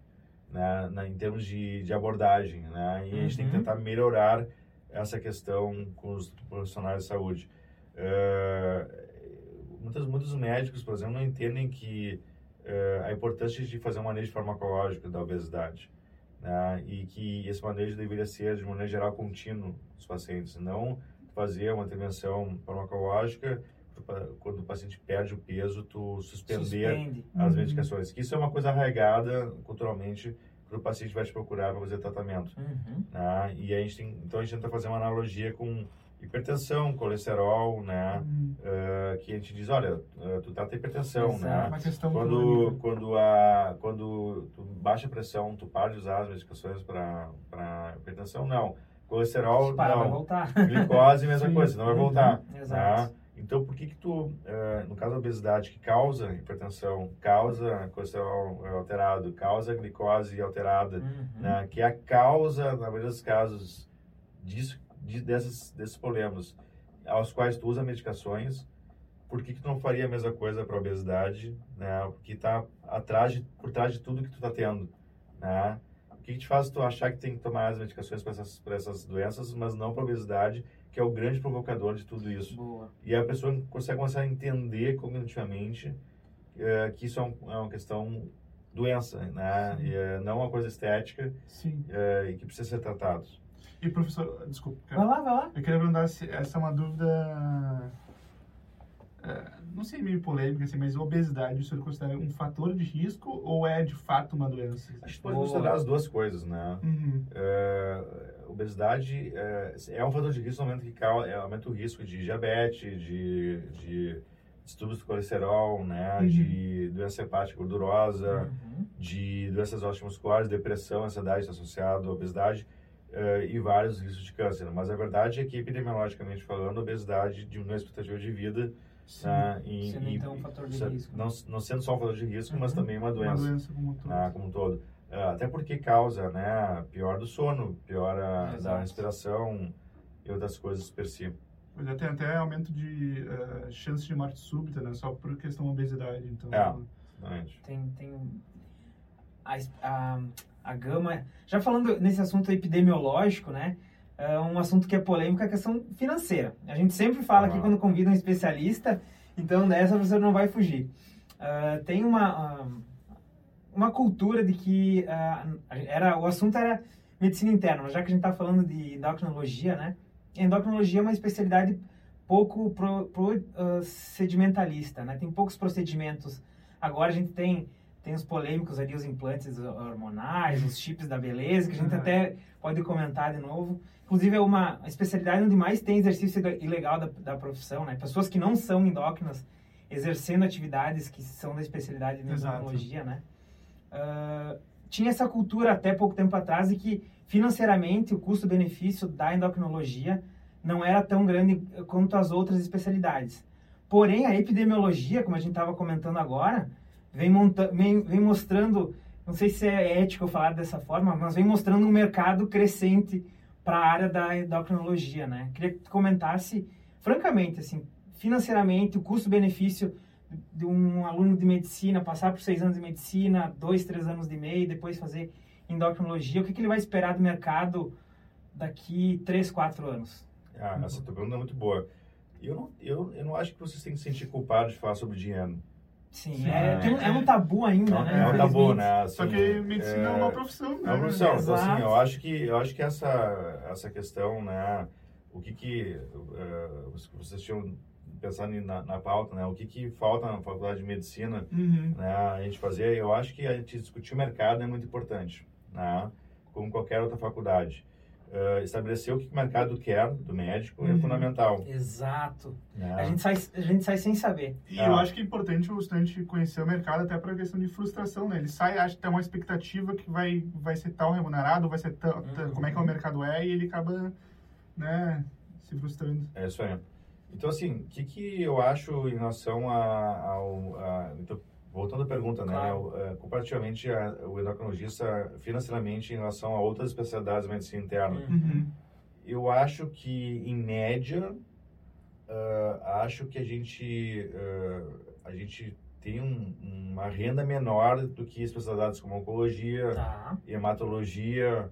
né, na, em termos de, de abordagem, né, e uhum. a gente tem que uhum. tentar melhorar essa questão com os profissionais de saúde. Uh, muitos, muitos médicos, por exemplo, não entendem que uh, a importância de fazer um manejo farmacológico da obesidade. Né? E que esse manejo deveria ser, de maneira geral, contínuo dos pacientes, não fazer uma intervenção farmacológica quando o paciente perde o peso, tu suspender Suspende. as uhum. medicações. Que isso é uma coisa arraigada culturalmente quando o paciente vai te procurar para fazer tratamento. Uhum. Né? E a gente tem, então a gente tenta fazer uma analogia com hipertensão, colesterol, né? Uhum. Uh, que a gente diz, olha, uh, tu trata hipertensão, Exato. né? Uma questão quando quando a quando tu baixa a pressão, tu para de usar as medicações para para hipertensão, não. Colesterol, para, não. Vai voltar. Glicose, mesma Sim. coisa, não vai voltar. Uhum. Exato. Né? Então, por que que tu, uh, no caso da obesidade, que causa hipertensão, causa colesterol alterado, causa glicose alterada, uhum. né? Que é a causa, na maioria dos casos, disso de, dessas, desses problemas aos quais tu usa medicações, por que, que tu não faria a mesma coisa para obesidade, né? Porque está atrás de, por trás de tudo que tu está tendo, né? O que, que te faz tu achar que tem que tomar as medicações para essas, essas doenças, mas não para obesidade, que é o grande provocador de tudo isso. Boa. E a pessoa consegue começar a entender cognitivamente é, que isso é, um, é, uma questão doença, né? E, é, não uma coisa estética é, e que precisa ser tratado. E professor, desculpa. Vai lá, vai lá. Eu queria perguntar se essa é uma dúvida, é, não sei meio polêmica, assim, mas obesidade, o senhor considera um fator de risco ou é de fato uma doença? A gente pode considerar as duas coisas, né? Uhum. É, obesidade é, é, um fator de risco no momento que é, aumenta o risco de diabetes, de, de distúrbios do colesterol, né, uhum. de doença hepática gordurosa, uhum. de doenças osteomusculares, depressão, ansiedade associada à obesidade uh, e vários riscos de câncer. Mas a verdade é que, epidemiologicamente falando, a obesidade diminui a expectativa de vida. Sim, uh, e, sendo e, então um fator de risco. Não, não sendo só um fator de risco, uhum. mas também uma doença. Uma doença como um todo. Uh, como um todo. Uh, até porque causa né, pior do sono, piora da respiração e outras coisas per si. Pois é, tem até aumento de uh, chance de morte súbita, né? Só por questão da obesidade. Então, é, exatamente. Tem, tem a, a, a gama. Já falando nesse assunto epidemiológico, né? É um assunto que é polêmico é a questão financeira. A gente sempre fala aqui quando convida um especialista, então dessa você não vai fugir. Uh, tem uma, uh, uma cultura de que uh, era, o assunto era medicina interna, mas já que a gente está falando de endocrinologia, né? Endocrinologia é uma especialidade pouco pro, pro, sedimentalista, né? Tem poucos procedimentos. Agora a gente tem tem os polêmicos ali, os implantes hormonais, os chips da beleza, que a gente até pode comentar de novo. Inclusive, é uma especialidade onde mais tem exercício ilegal da, da profissão, né? Pessoas que não são endócrinas exercendo atividades que são da especialidade de endocrinologia, né? Tinha essa cultura até pouco tempo atrás de que financeiramente o custo-benefício da endocrinologia não era tão grande quanto as outras especialidades. Porém, a epidemiologia, como a gente estava comentando agora, vem, monta vem, vem mostrando, não sei se é ético falar dessa forma, mas vem mostrando um mercado crescente para a área da endocrinologia, né? Queria que comentasse, francamente, assim, financeiramente, o custo-benefício de um aluno de medicina passar por seis anos de medicina, dois, três anos de meio, depois fazer endocrinologia, o que, que ele vai esperar do mercado daqui três, quatro anos? Ah, essa tua pergunta é muito boa. Eu não, eu, eu não acho que vocês têm que se sentir culpados de falar sobre dinheiro. Sim, Sim é, é, um, é, um tabu ainda, é, né? É um tabu, né? Assim, Só que medicina é, é, uma profissão, né? É uma profissão. Então, assim, eu acho que, eu acho que essa, essa questão, né? O que que uh, vocês tinham pensando na, na pauta, né? O que que falta na faculdade de medicina, uhum. né? A gente fazer, eu acho que a gente discutir o mercado é muito importante, né? Como qualquer outra faculdade uh, estabelecer o que o mercado quer do médico é uhum. é fundamental. Exato. É. A, gente sai, a gente sai sem saber. E eu acho que é importante o estudante conhecer o mercado até para a questão de frustração, né? Ele sai, acha que tem uma expectativa que vai, vai ser tal remunerado, vai ser tão, uhum. como é que o mercado é, e ele acaba, né, se frustrando. É isso aí. Então, assim, o que, que eu acho em relação a, ao... A, então, voltando à pergunta, né, claro. né, comparativamente a, o endocrinologista financeiramente em relação a outras especialidades de medicina interna, uhum. eu acho que em média uh, acho que a gente uh, a gente tem um, uma renda menor do que especialidades como oncologia, tá. hematologia,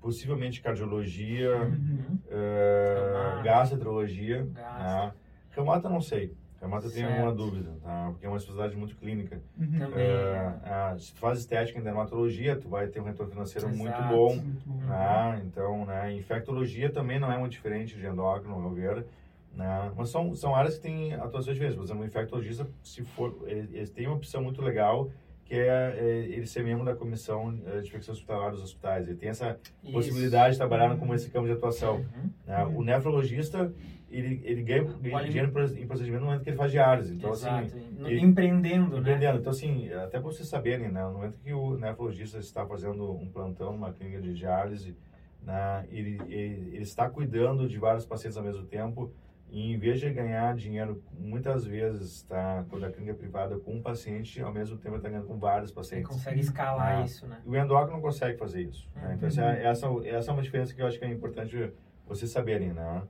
possivelmente cardiologia, uhum. uh, gastroenterologia, né? Remata não sei. Eu tenho alguma dúvida, tá? Porque é uma especialidade muito clínica. Uhum. Também. Uh, se tu faz estética em dermatologia, tu vai ter um retorno financeiro Exato. muito bom. Muito bom. Né? Então, né, infectologia também não é muito diferente de endócrino, ao meu ver. Né? Mas são, são áreas que têm atuações diferentes. Por exemplo, o infectologista, se for, eles têm uma opção muito legal que é, é, ele ser membro da comissão eh, de infecção hospitalar dos hospitais. Ele tem essa Isso. possibilidade de trabalhar uhum. como esse campo de atuação. Uhum. Né? Uhum. O nefrologista, ele, ele ganha, ganha dinheiro em procedimento no momento que ele faz diálise. Então, assim, Exato. assim, ele, empreendendo, né? Empreendendo. Então, assim, até para vocês saberem, né? no momento que o nefrologista está fazendo um plantão numa clínica de diálise, né? ele, ele, ele está cuidando de vários pacientes ao mesmo tempo, e em vez de ganhar dinheiro, muitas vezes, tá, quando a clínica é privada, com um paciente, ao mesmo tempo está ganhando com vários pacientes. Ele consegue escalar ah, isso, né? O endócrino não consegue fazer isso. Uhum. Né? Então, essa, essa, essa é uma diferença que eu acho que é importante vocês saberem, né?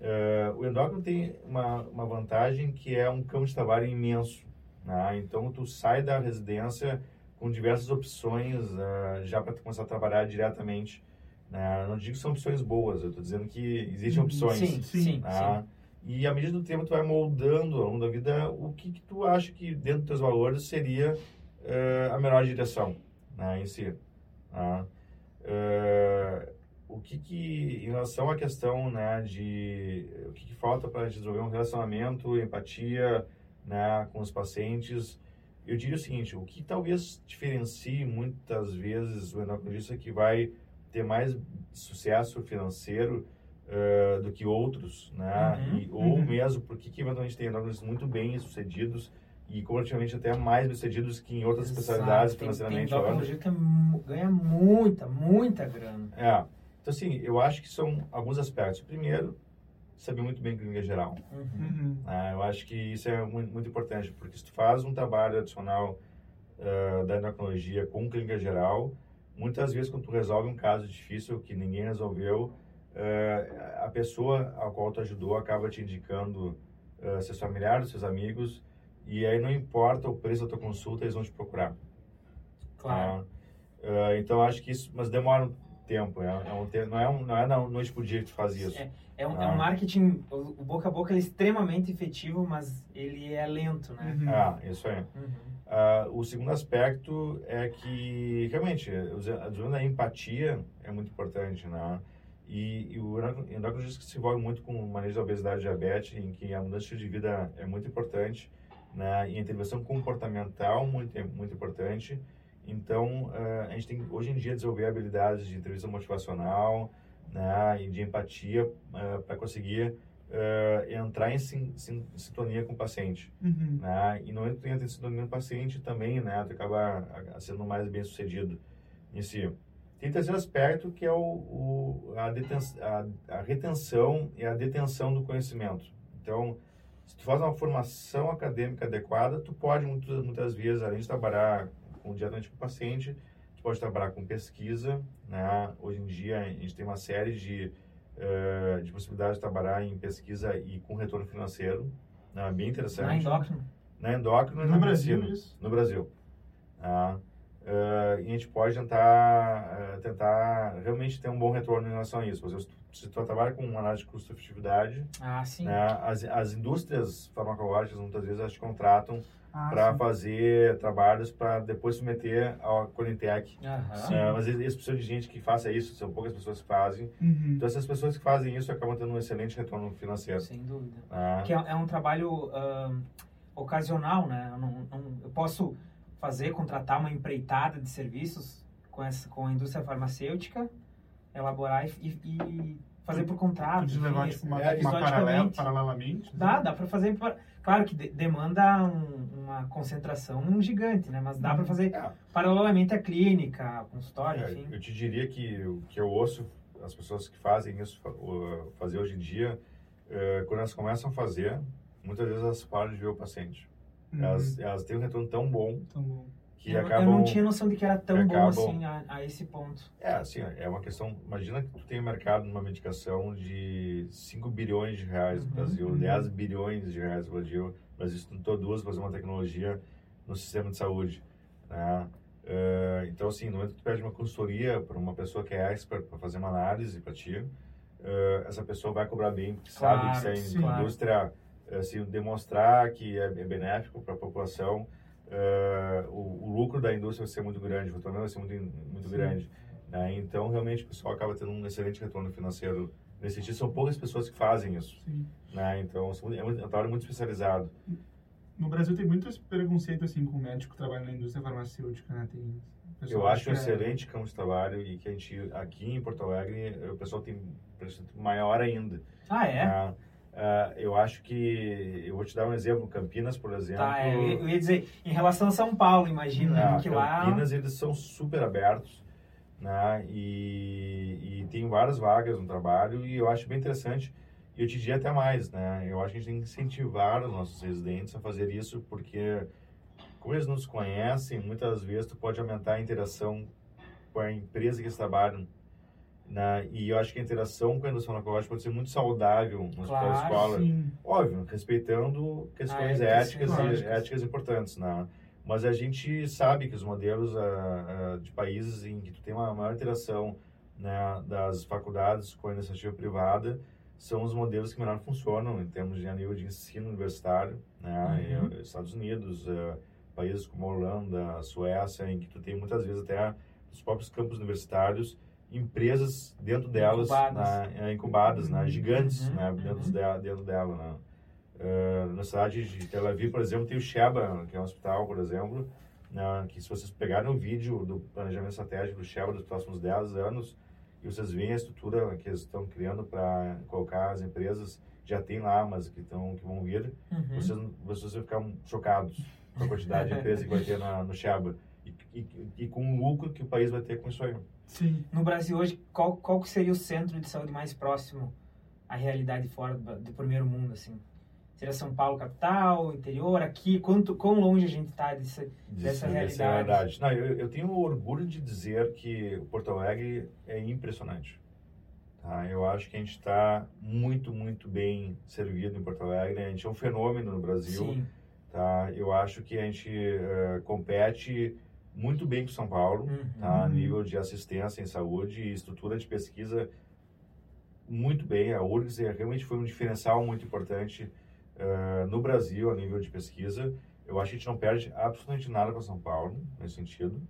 Uh, o endócrino tem uma, uma vantagem que é um campo de trabalho imenso. Né? Então, tu sai da residência com diversas opções uh, já para começar a trabalhar diretamente. Né? Não digo que são opções boas, eu estou dizendo que existem uhum. opções. Sim, sim, né? sim. E à medida do tempo, tu vai moldando ao longo da vida o que, que tu acha que dentro dos teus valores seria uh, a melhor direção né, em si. Né? Uh, o que, que, em relação à questão né, de o que, que falta para desenvolver um relacionamento, empatia né, com os pacientes, eu diria o seguinte: o que talvez diferencie muitas vezes o endocrinologista que vai ter mais sucesso financeiro uh, do que outros, né? Uhum, e, ou uhum. mesmo porque que eventualmente tem endocrinologistas muito bem sucedidos e comparativamente até mais bem sucedidos que em outras Exato. especialidades tem, financeiramente. Tem que ganha muita, muita grana. É. Então, assim, eu acho que são alguns aspectos. Primeiro, saber muito bem clínica geral. Uhum. Uh, eu acho que isso é muito, muito, importante, porque se tu faz um trabalho adicional uh, da endocrinologia com clínica geral, muitas vezes quando tu resolve um caso difícil que ninguém resolveu, uh, a pessoa a qual tu ajudou acaba te indicando uh, seus familiares, seus amigos, e aí não importa o preço da tua consulta, eles vão te procurar. Claro. Uh, então, acho que isso, mas demora um tempo, é, é um, não é, um, não é na noite por dia que tu faz isso. É, é, um, é um marketing, o, boca a boca ele é extremamente efetivo, mas ele é lento, né? Uhum. Ah, isso aí. Uhum. o segundo aspecto é que, realmente, usando a empatia é muito importante, né? E, e o endocrinologista se envolve muito com o manejo da obesidade e diabetes, em que a mudança de vida é muito importante, né? E a intervenção comportamental muito muito importante. Então, uh, a gente tem hoje em dia desenvolver habilidades de entrevista motivacional, né? E de empatia uh, para conseguir uh, entrar em, sim, sim, sintonia com o paciente, uhum. né? E no momento que tu entra em sintonia com o paciente também, né? Tu acaba sendo mais bem sucedido em si. Tem terceiro aspecto que é o, o a, a, a, retenção e a detenção do conhecimento. Então, se tu faz uma formação acadêmica adequada, tu pode muitas, muitas vezes, além de trabalhar com diretamente com o paciente, tu pode trabalhar com pesquisa. Né? Hoje em dia, a gente tem uma série de, uh, de possibilidades de trabalhar em pesquisa e com retorno financeiro. Né? Bem interessante. Na endócrino? Na endócrino no, no Brasil, isso? No Brasil. Ah, Uh, e a gente pode tentar, uh, tentar realmente ter um bom retorno em relação a isso. Por exemplo, se tu trabalha com análise de custo-efetividade, ah, né, as, as indústrias farmacológicas muitas vezes elas te contratam ah, para fazer trabalhos para depois submeter ao Conitec. Uh, mas eles precisam de gente que faça isso, são poucas pessoas que fazem. Uhum. Então, essas pessoas que fazem isso acabam tendo um excelente retorno financeiro. Sem dúvida. Ah. Que é, é, um trabalho uh, ocasional, né? Eu, não, não, eu posso fazer, contratar uma empreitada de serviços com, essa, com a indústria farmacêutica, elaborar e, e fazer por contrato. Podia levar tipo, uma, é, uma paralela, paralelamente? Dá, dá para fazer. Claro que de, demanda um, uma concentração gigante, né? Mas dá para uhum. fazer é. paralelamente a clínica, a consultório, é, enfim. Eu te diria que o que eu ouço as pessoas que fazem isso fazer hoje em dia, é, quando elas começam a fazer, muitas vezes elas param de ver o paciente. Uhum. Elas, elas têm um retorno tão bom, tão bom. que eu, acabam... Eu não tinha noção de que era tão que bom acabam, assim a, a, esse ponto. É, assim, é uma questão... Imagina que tu tem um mercado numa medicação de 5 bilhões de reais no uhum. Brasil, uhum. 10 bilhões de reais no Brasil. Mas isso tentou duas fazer uma tecnologia no sistema de saúde, né? Uh, então, assim, no momento que tu pede uma consultoria para uma pessoa que é expert para fazer uma análise para ti, uh, essa pessoa vai cobrar bem, porque claro, sabe que se a indústria se demonstrar que é, é benéfico para a população, uh, o, o, lucro da indústria vai ser muito grande, o retorno vai ser muito, muito grande. Né? Então, realmente, o pessoal acaba tendo um excelente retorno financeiro nesse sentido. São poucas pessoas que fazem isso. Né? Então, é um trabalho muito especializado. No Brasil tem muitos preconceitos assim com o médico que trabalha na indústria farmacêutica, né? Tem eu acho um é... excelente campo de trabalho e que a gente aqui em Porto Alegre o pessoal tem maior ainda. Ah é. Uh, uh, eu acho que eu vou te dar um exemplo, Campinas, por exemplo. Tá, é, eu ia dizer em relação a São Paulo, imagina, né? que lá Campinas eles são super abertos, né? E, e tem várias vagas no trabalho e eu acho bem interessante. E eu te diria até mais, né? Eu acho que a gente tem que incentivar os nossos residentes a fazer isso porque como eles nos conhecem, muitas vezes tu pode aumentar a interação com a empresa que eles trabalham. Né? E eu acho que a interação com a indústria farmacológica pode ser muito saudável no claro, hospital escola. Sim. Óbvio, respeitando questões ah, é, éticas e éticas importantes. Né? Mas a gente sabe que os modelos uh, uh, de países em que tu tem uma maior interação né, das faculdades com a iniciativa privada são os modelos que melhor funcionam em termos de nível de ensino universitário, né? Uhum. Estados Unidos, uh, países como a Holanda, a Suécia, em que tu tem muitas vezes até os próprios campos universitários, empresas dentro delas, incubadas, na, é, incubadas né, gigantes uhum, né, dentro, uhum. de, dentro dela. Né. Uh, na cidade de Tel Aviv, por exemplo, tem o Sheba, que é um hospital, por exemplo, né, que se vocês pegarem o vídeo do planejamento estratégico do Sheba dos próximos 10 anos, e vocês veem a estrutura que eles estão criando para colocar as empresas, já tem lá, mas que, estão, que vão vir, uhum. vocês, vocês vão ficar chocados com a quantidade de empresas que vai ter na, no Shaba e, e, com o lucro que o país vai ter com isso aí. Sim. No Brasil hoje, qual, qual seria o centro de saúde mais próximo à realidade fora do, do primeiro mundo, assim? Seria São Paulo capital, interior, aqui? Quanto, quão longe a gente está dessa, dessa realidade? É verdade. Não, eu, eu tenho orgulho de dizer que Porto Alegre é impressionante. Tá? Eu acho que a gente está muito, muito bem servido em Porto Alegre. A gente é um fenômeno no Brasil. Sim Tá? Eu acho que a gente uh, compete muito bem com São Paulo, uhum. tá? a nível de assistência em saúde e estrutura de pesquisa muito bem. A URGS realmente foi um diferencial muito importante uh, no Brasil a nível de pesquisa. Eu acho que a gente não perde absolutamente nada para São Paulo nesse sentido.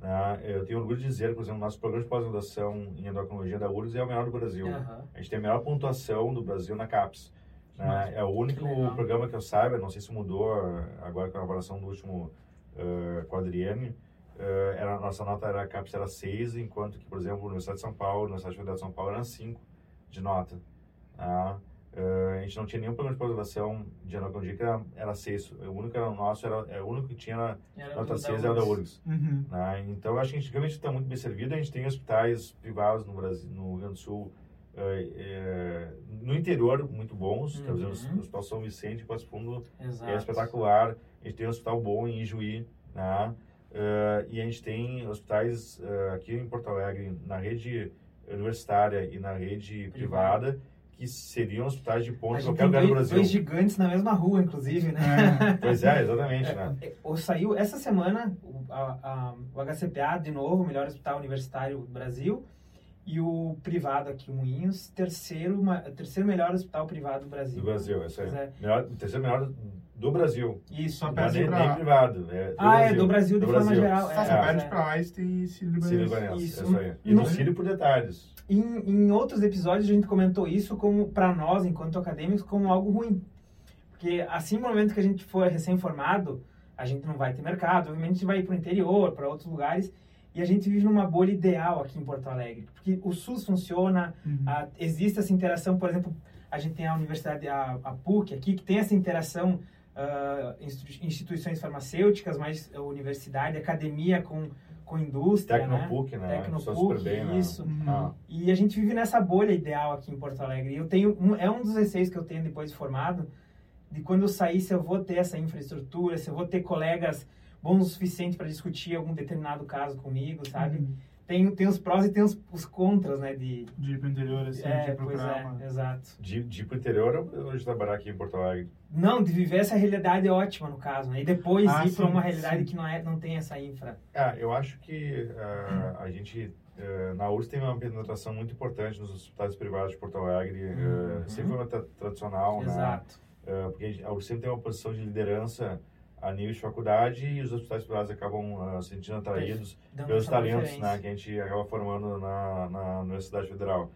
Né? Eu tenho orgulho de dizer, por exemplo, nosso programa de pós-graduação em endocrinologia da URGS é o melhor do Brasil. Uhum. A gente tem a melhor pontuação do Brasil na CAPES. Né? É o único programa que eu saiba, não sei se mudou agora com a avaliação do último uh, quadriênio, era, a nossa nota era CAPES era 6, enquanto que, por exemplo, a Universidade de São Paulo, a Universidade Federal de São Paulo era 5 de nota. Tá? Uh, a gente não tinha nenhum programa de pós-graduação de endocrinologia que era, era 6. O único que era nosso, era, é, o único que tinha era nota 6 era o da URGS. Uhum. Né? Então, eu acho que a gente realmente está muito bem servido. A gente tem hospitais privados no Brasil, no Rio Grande do Sul, é, é, no interior muito bons, uhum. o Hospital São Vicente, Passo Fundo Exato. é espetacular. A gente tem um hospital bom em Ijuí, né? Uh, e a gente tem hospitais uh, aqui em Porto Alegre, na rede universitária e na rede privada, que seriam hospitais de ponta em qualquer lugar do Brasil. Dois gigantes na mesma rua, inclusive, né? É. pois é, exatamente, né? É, é saiu essa semana o, a, a, o HCPA, de novo, o melhor hospital universitário do Brasil, e o privado aqui, Moinhos, terceiro, terceiro melhor hospital privado do Brasil. Do Brasil, isso aí. É. Melhor, terceiro melhor do Brasil. Isso. Só perde nem, pra... privado. É, ah, Brasil. é, do Brasil de do forma Brasil. geral. Só é, perde é. para Einstein e Cílio Libanês. Isso. isso aí. E no Cílio por detalhes. Em, em outros episódios a gente comentou isso como, para nós, enquanto acadêmicos, como algo ruim. Porque assim, no momento que a gente for recém-formado, a gente não vai ter mercado, obviamente a gente vai ir para o interior, para outros lugares, e a gente vive numa bolha ideal aqui em Porto Alegre, porque o SUS funciona, uhum. a, existe essa interação, por exemplo, a gente tem a universidade, a, a PUC aqui, que tem essa interação, uh, instituições farmacêuticas, mais a universidade, academia com, com indústria, Tecnopuc, né? né? Tecnopuc, né? isso. Uhum. Ah. E a gente vive nessa bolha ideal aqui em Porto Alegre. E eu tenho, um, é um dos receios que eu tenho depois de formado, de quando eu sair, se eu vou ter essa infraestrutura, se eu vou ter colegas bons o suficiente para discutir algum determinado caso comigo, sabe? Uhum. Tem, tem os prós e tem os, os contras, né? De, de ir para o interior, assim, é, de procurar é, exato. De, de ir para o interior ou de trabalhar aqui em Porto Alegre? Não, de viver essa realidade é ótima, no caso, né? E depois ah, ir para uma realidade sim. que não, é, não tem essa infra. Ah, eu acho que uh, a gente... Uh, na URSS tem uma penetração muito importante nos hospitais privados de Porto Alegre, uhum. uh, sempre foi uma tradicional, né? Exato. né? uh, porque a URSEM tem uma posição de liderança a nível de faculdade e os hospitais privados acabam uh, se sentindo atraídos Dando pelos talentos né, que a gente acaba formando na, na Universidade Federal.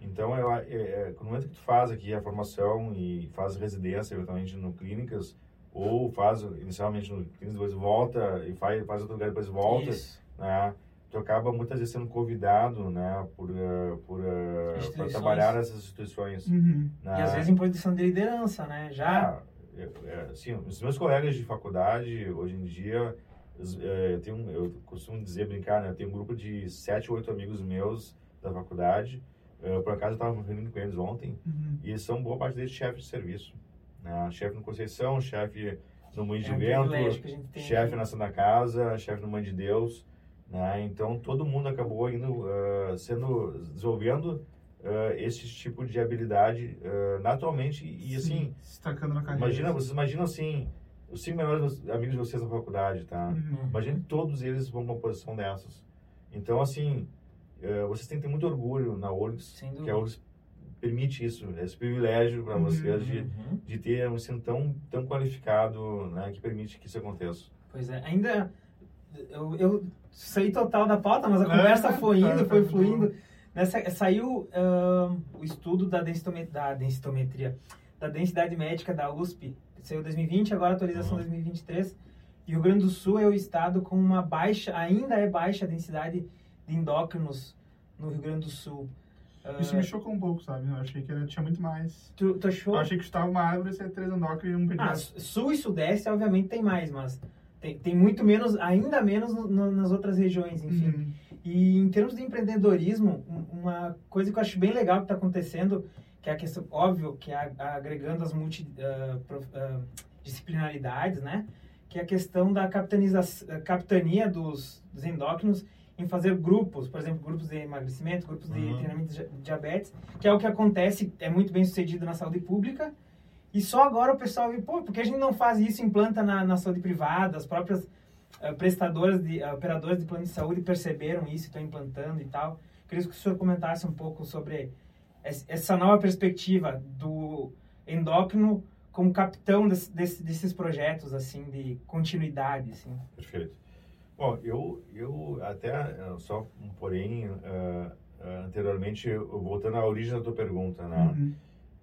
Então, eu, é, é, no momento que tu faz aqui a formação e faz residência, eventualmente, no clínicas, ou faz inicialmente no clínicas, depois volta e faz, faz outro lugar, depois volta, Isso. né? Tu acaba muitas vezes sendo convidado, né, por, uh, por, uh, trabalhar nessas instituições. Uhum. né? E às vezes em posição de liderança, né? Já. É, assim, os meus colegas de faculdade, hoje em dia, é, eu, tenho, eu costumo dizer, brincar, né? Eu tenho um grupo de sete, oito amigos meus da faculdade. É, por acaso, eu estava me reunindo com eles ontem. Uhum. E eles são, boa parte deles, chefes de serviço. Né? Chefe no Conceição, chefe no Moinho de é Vento, chefe na Santa Casa, chefe no Mãe de Deus. Né? Então, todo mundo acabou indo, ah, sendo, desenvolvendo ah, esse tipo de habilidade ah, naturalmente. E, Sim, assim, se destacando na carreira. Imagina, vocês imaginam assim, os cinco melhores amigos de vocês na faculdade, tá? Uhum. Imagine todos eles vão pra uma posição dessas. Então, assim, eh, vocês têm que ter muito orgulho na URGS, que a URGS permite isso, esse privilégio para Uhum. vocês de, Uhum. de ter um ensino tão, tão qualificado, né, que permite que isso aconteça. Pois é, ainda eu, eu saí total da pauta, mas a É, conversa foi indo, tá foi bom. fluindo. Nessa, saiu ahn, o estudo da, densitome- da densitometria, da densidade médica da USP, saiu 2020, agora atualização Uhum. 2023. E o Rio Grande do Sul é o estado com uma baixa, ainda é baixa a densidade de endócrinos no Rio Grande do Sul. Ah, Isso me chocou um pouco, sabe? Eu achei que era, tinha muito mais. tu, tu achou? Eu achei que estava uma árvore, ser três endócrinos e um Ah, pediatra. sul e sudeste, obviamente, tem mais, mas tem, tem muito menos, ainda menos no- no- nas outras regiões, enfim. Uhum. E em termos de empreendedorismo, um- uma coisa que eu acho bem legal que está acontecendo, que é a questão, óbvio, que é agregando as multidisciplinaridades, né? Que é a questão da capitania dos, dos endócrinos em fazer grupos, por exemplo, grupos de emagrecimento, grupos de Uhum. treinamento de dia- diabetes, que é o que acontece, é muito bem sucedido na saúde pública. E só agora o pessoal viu, pô, por que a gente não faz isso, implanta na, na saúde privada, as próprias eh, prestadoras de eh, operadoras de plano de saúde perceberam isso estão implantando e tal. Queria que o senhor comentasse um pouco sobre es- essa nova perspectiva do endócrino como capitão desse- desse- desses projetos assim de continuidade, assim. Perfeito. Bom, eu, eu até, eh, só um porém, eh, anteriormente, voltando à origem da tua pergunta, né? Uhum.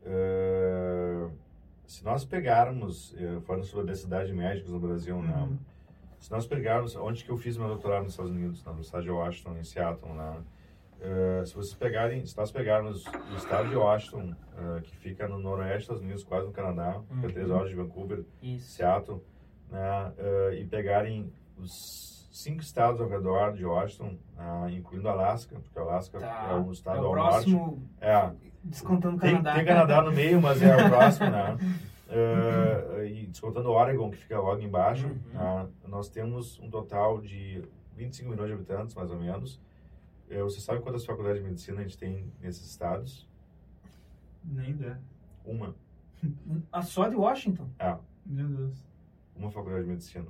Eh, se nós pegarmos, falando sobre a densidade de médicos no Brasil? Uhum. Se nós pegarmos, onde que eu fiz meu doutorado nos Estados Unidos, na Universidade de Washington, em Seattle, né? Eh, se vocês pegarem, se nós pegarmos o estado de Washington, eh, que fica no noroeste dos Estados Unidos, quase no Canadá, Uhum. três horas de Vancouver, Isso. Seattle, né, eh, e pegarem os cinco estados ao redor de Washington, ah, incluindo Alasca, porque Alasca Tá. é um estado é o ao próximo, norte. É, descontando o tem, Canadá. tem Canadá no meio, mas é o próximo, né? Eh, e descontando Oregon, que fica logo embaixo, Uhum. ah, nós temos um total de 25 milhões de habitantes, mais ou menos. Eh, você sabe quantas faculdades de medicina a gente tem nesses estados? Nem ideia. Uma. A só de Washington. É, Meu Deus. uma faculdade de medicina.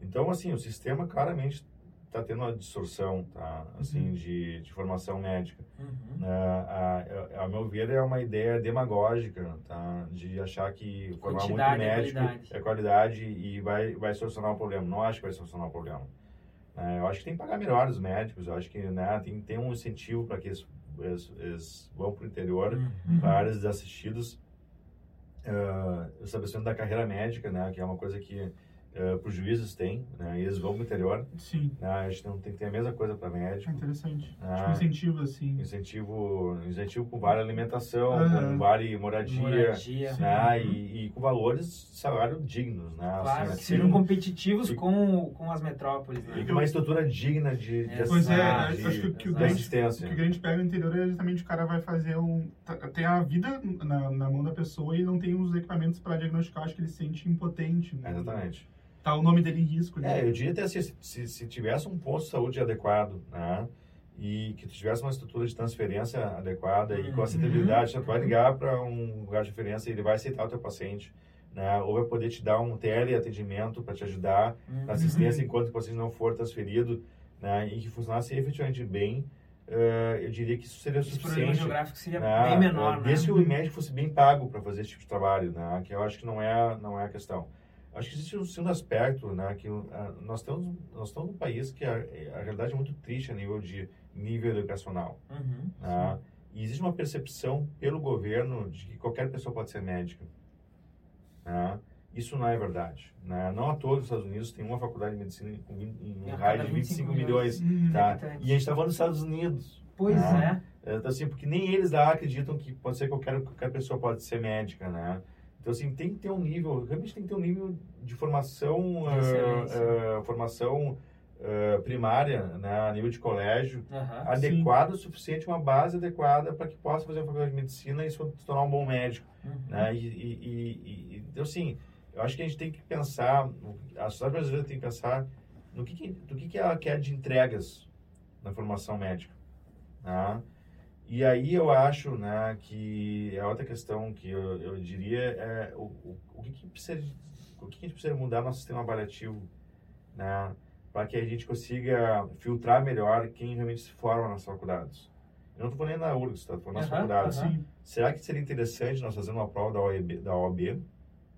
Então, assim, o sistema claramente está tendo uma distorção, tá? Assim, Uhum. de, de formação médica. Uhum. né? a, a, a meu ver, é uma ideia demagógica, tá? De achar que formar muito Quantidade é médico qualidade. é qualidade e vai, vai solucionar o problema. Não acho que vai solucionar o problema. né? eu acho que tem que pagar melhor os médicos. Eu acho que né, tem que ter um incentivo para que eles, eles, eles vão para o interior, Uhum. para áreas desassistidas. Uh, o estabelecimento da carreira médica, né? Que é uma coisa que para os juízes tem, né? E eles vão para o interior. Sim. Né? A gente não tem que ter a mesma coisa para É médico interessante. Ah. Tipo, incentivo, assim. incentivo incentivo com vale alimentação com vale moradia, Moradia. né e, e com valores de salário dignos né Claro, assim, sejam competitivos e- com, com as metrópoles, e né? com uma estrutura digna de, de É, Pois é, acho que o que o de grande- O que a gente pega no interior é justamente o cara vai fazer um. tá- Tem a vida na, na mão da pessoa e não tem os equipamentos para diagnosticar, acho que ele se sente impotente. Né? exatamente Tá o nome dele em risco. né? é eu diria até se, se, se tivesse um posto de saúde adequado né e que tu tivesse uma estrutura de transferência adequada e com Uhum. acessibilidade, tu vai ligar para um lugar de referência e ele vai aceitar o teu paciente, né? Ou vai poder te dar um teleatendimento para te ajudar Uhum. na assistência enquanto o paciente não for transferido, né, e que funcionasse efetivamente bem, uh, eu diria que isso seria Esse suficiente. geográfico seria né? bem menor, Uh, né? Desde que o médico fosse bem pago para fazer esse tipo de trabalho, né? Que eu acho que não é, não é a questão. Acho que existe um segundo aspecto, né? Que uh, nós estamos, nós estamos num país que a, a realidade é muito triste a nível de nível educacional. Uhum. Né? E existe uma percepção pelo governo de que qualquer pessoa pode ser médica. Né? Isso não é verdade. Né? Não a todos os Estados Unidos tem uma faculdade de medicina com um raio de 25 25 milhões. Uhum. Tá? habitantes. E a gente está falando dos Estados Unidos. Pois Ah. é. Então, assim, porque nem eles lá acreditam que pode ser qualquer, qualquer pessoa pode ser médica, né? Então, assim, tem que ter um nível, realmente tem que ter um nível de formação, excelência. ah, formação ah, primária, né, a nível de colégio, adequado o suficiente, uma base adequada para que possa fazer uma faculdade de medicina e se tornar um bom médico, Uhum. né? E, e, e- e- então, assim, eu acho que a gente tem que pensar, a sociedade brasileira tem que pensar no que, que, do que, que ela quer de entregas na formação médica, né? E aí eu acho, né, que a outra questão que eu, eu diria é o, o, o que, que precisa, o que, que a gente precisa mudar no nosso sistema avaliativo, né, para que a gente consiga filtrar melhor quem realmente se forma nas faculdades. Eu não estou falando na URGS, tá? Estou falando nas Aham, faculdades. Sim. Será que seria interessante nós fazermos uma prova da OAB, da OAB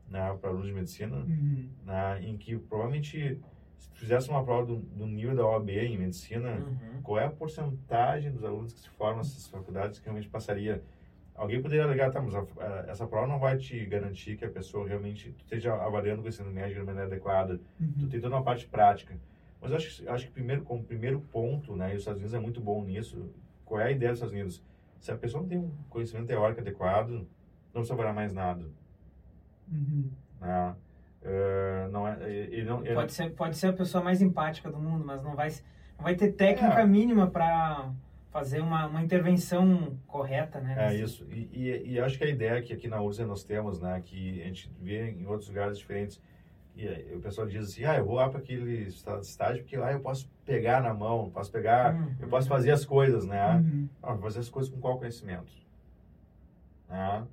né, para alunos de medicina, Uhum. né, em que provavelmente se fizesse uma prova do, do nível da OAB em medicina, Uhum. qual é a porcentagem dos alunos que se formam nessas faculdades que realmente passaria? Alguém poderia alegar, tá, mas a- a- essa prova não vai te garantir que a pessoa realmente esteja avaliando o ensino médio de maneira adequada. Tu Uhum. tem toda uma parte prática. Mas eu acho, acho que primeiro, como primeiro ponto, né, e os Estados Unidos é muito bom nisso, qual é a ideia dos Estados Unidos? Se a pessoa não tem um conhecimento teórico adequado, não precisa avaliar mais nada. Uhum. Né? Eh, não é, ele não, ele- Pode ser, pode ser a pessoa mais empática do mundo, mas não vai, não vai ter técnica É. mínima para fazer uma, uma intervenção correta, né? É nesse- isso. E, e, e acho que a ideia que aqui na URSS nós temos, né, que a gente vê em outros lugares diferentes, e o pessoal diz assim, ah, eu vou lá para aquele está- estágio porque lá eu posso pegar na mão, posso pegar, Uhum. eu posso fazer as coisas, né? Uhum. Ah, fazer as coisas com qual conhecimento? Né?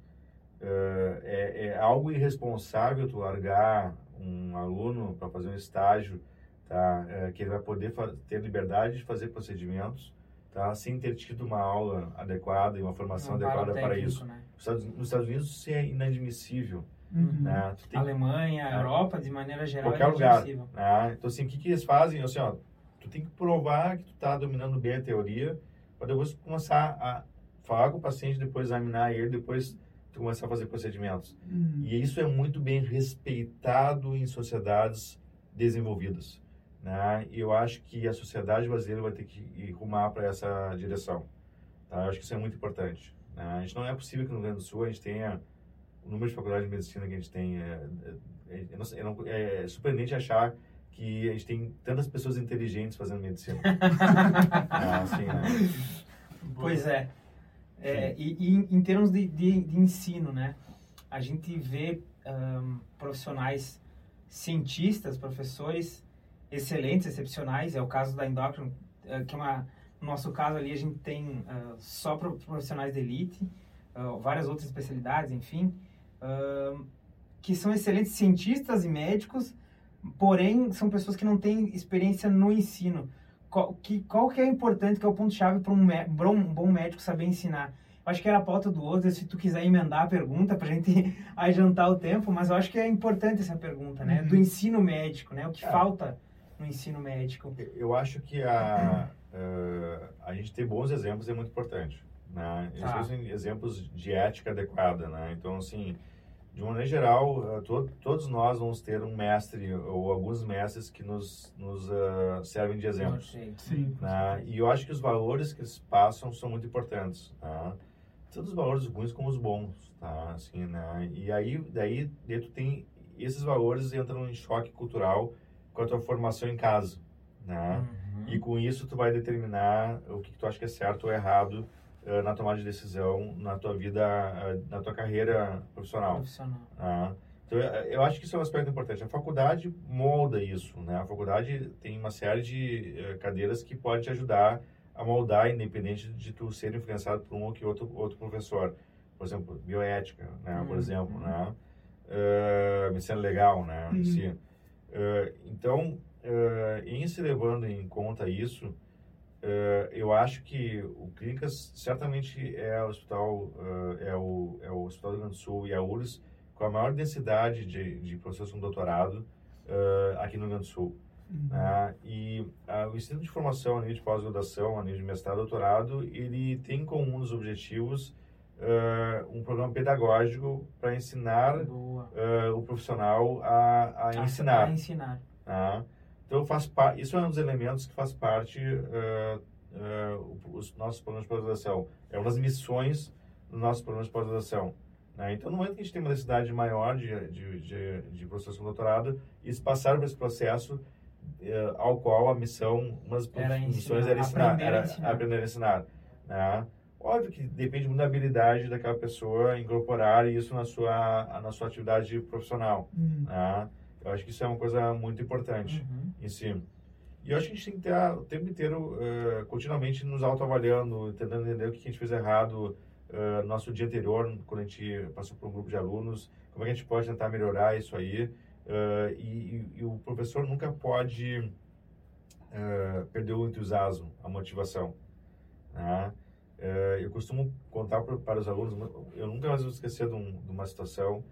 É, é algo irresponsável tu largar um aluno para fazer um estágio, tá? Eh, que ele vai poder ter liberdade de fazer procedimentos, tá? Sem ter tido uma aula adequada e uma formação Um adequada amparo para técnico, isso. né? Nos Estados, Unidos isso é inadmissível, Uhum. né? Tem Alemanha, É. Europa, de maneira geral, qualquer é lugar. Né? Então, assim, o que, que eles fazem? Assim, ó, tu tem que provar que tu tá dominando bem a teoria para depois começar a falar com o paciente, depois examinar ele, depois começar a fazer procedimentos. Uhum. E isso é muito bem respeitado em sociedades desenvolvidas. Né? E eu acho que a sociedade brasileira vai ter que ir rumar para essa direção. Tá? Eu acho que isso é muito importante. Né? A gente não é possível que no Rio Grande do Sul a gente tenha o número de faculdades de medicina que a gente tem. É, é, não- é surpreendente achar que a gente tem tantas pessoas inteligentes fazendo medicina. é, assim, né? Pois é. É, e, e em- termos de, de, de ensino, né? A gente vê ahn, profissionais cientistas, professores excelentes, excepcionais. É o caso da endócrino, eh, que é uma, no nosso caso ali a gente tem ah, só pro- profissionais de elite, ah, várias outras especialidades, enfim, ahn, que são excelentes cientistas e médicos, porém são pessoas que não têm experiência no ensino qual que, qual que é importante, que é o ponto-chave para um, um bom médico saber ensinar? Eu acho que era a pauta do outro, se tu quiser emendar a pergunta para a gente adiantar o tempo, mas eu acho que é importante essa pergunta, né? Uhum. Do ensino médico, né? O que É. falta no ensino médico. Eu acho que a, eh, a gente ter bons exemplos é muito importante, né? Tá. exemplos de ética adequada, né? Então, assim, de uma maneira geral, eh, to- todos nós vamos ter um mestre ou alguns mestres que nos, nos ah, servem de exemplos. Perfeito. Sim. né? E eu acho que os valores que eles passam são muito importantes, tá? Tanto os valores ruins como os bons, tá? Assim, né? E aí, daí, daí tu tem... Esses valores entram em choque cultural com a tua formação em casa, né? Uhum. E com isso tu vai determinar o que, que tu acha que é certo ou errado eh, na tomada de decisão na tua vida, eh, na tua carreira profissional. Profissional. Ah, então, eu- eu acho que isso é um aspecto importante. A faculdade molda isso, né? A faculdade tem uma série de eh, cadeiras que pode te ajudar a moldar, independente de tu ser influenciado por um ou que outro, outro professor. Por exemplo, bioética, né? Por Uhum. exemplo, né? Eh, medicina legal, né? Uhum. Sim. Eh, então, eh, em se levando em conta isso, uh, eu acho que o Clínicas certamente é o hospital, uh, é, o, é o Hospital do Rio Grande do Sul e a URSS com a maior densidade de, de professores com doutorado uh, aqui no Rio Grande do Sul. Uhum. Né? E o Instituto de Formação a nível de pós-graduação, a nível de mestrado e doutorado, ele tem como um dos objetivos um programa pedagógico para ensinar o profissional a, a ensinar. A ensinar. Tá? Então, faz isso é um dos elementos que faz parte uh, uh, os nossos programas de pós-graduação. É uma das missões do nosso programa de pós-graduação. Né? Então, no momento que a gente tem uma necessidade maior de, de, de, de professores com doutorado, eles passaram por esse processo uh, ao qual a missão, uma das era missões ensinar, era ensinar, aprender era a ensinar. aprender a ensinar. Né? Óbvio que depende muito da habilidade daquela pessoa incorporar isso na sua, na sua atividade profissional. Hum. Né? Eu acho que isso é uma coisa muito importante uhum. em si. E eu acho que a gente tem que estar o tempo inteiro, uh, continuamente nos autoavaliando, tentando entender o que a gente fez errado uh, no nosso dia anterior, quando a gente passou por um grupo de alunos, como é que a gente pode tentar melhorar isso aí. Uh, e, e, o professor nunca pode perder o entusiasmo, a motivação. Né? eu costumo contar para, os alunos, eu nunca mais vou esquecer de, um, de uma situação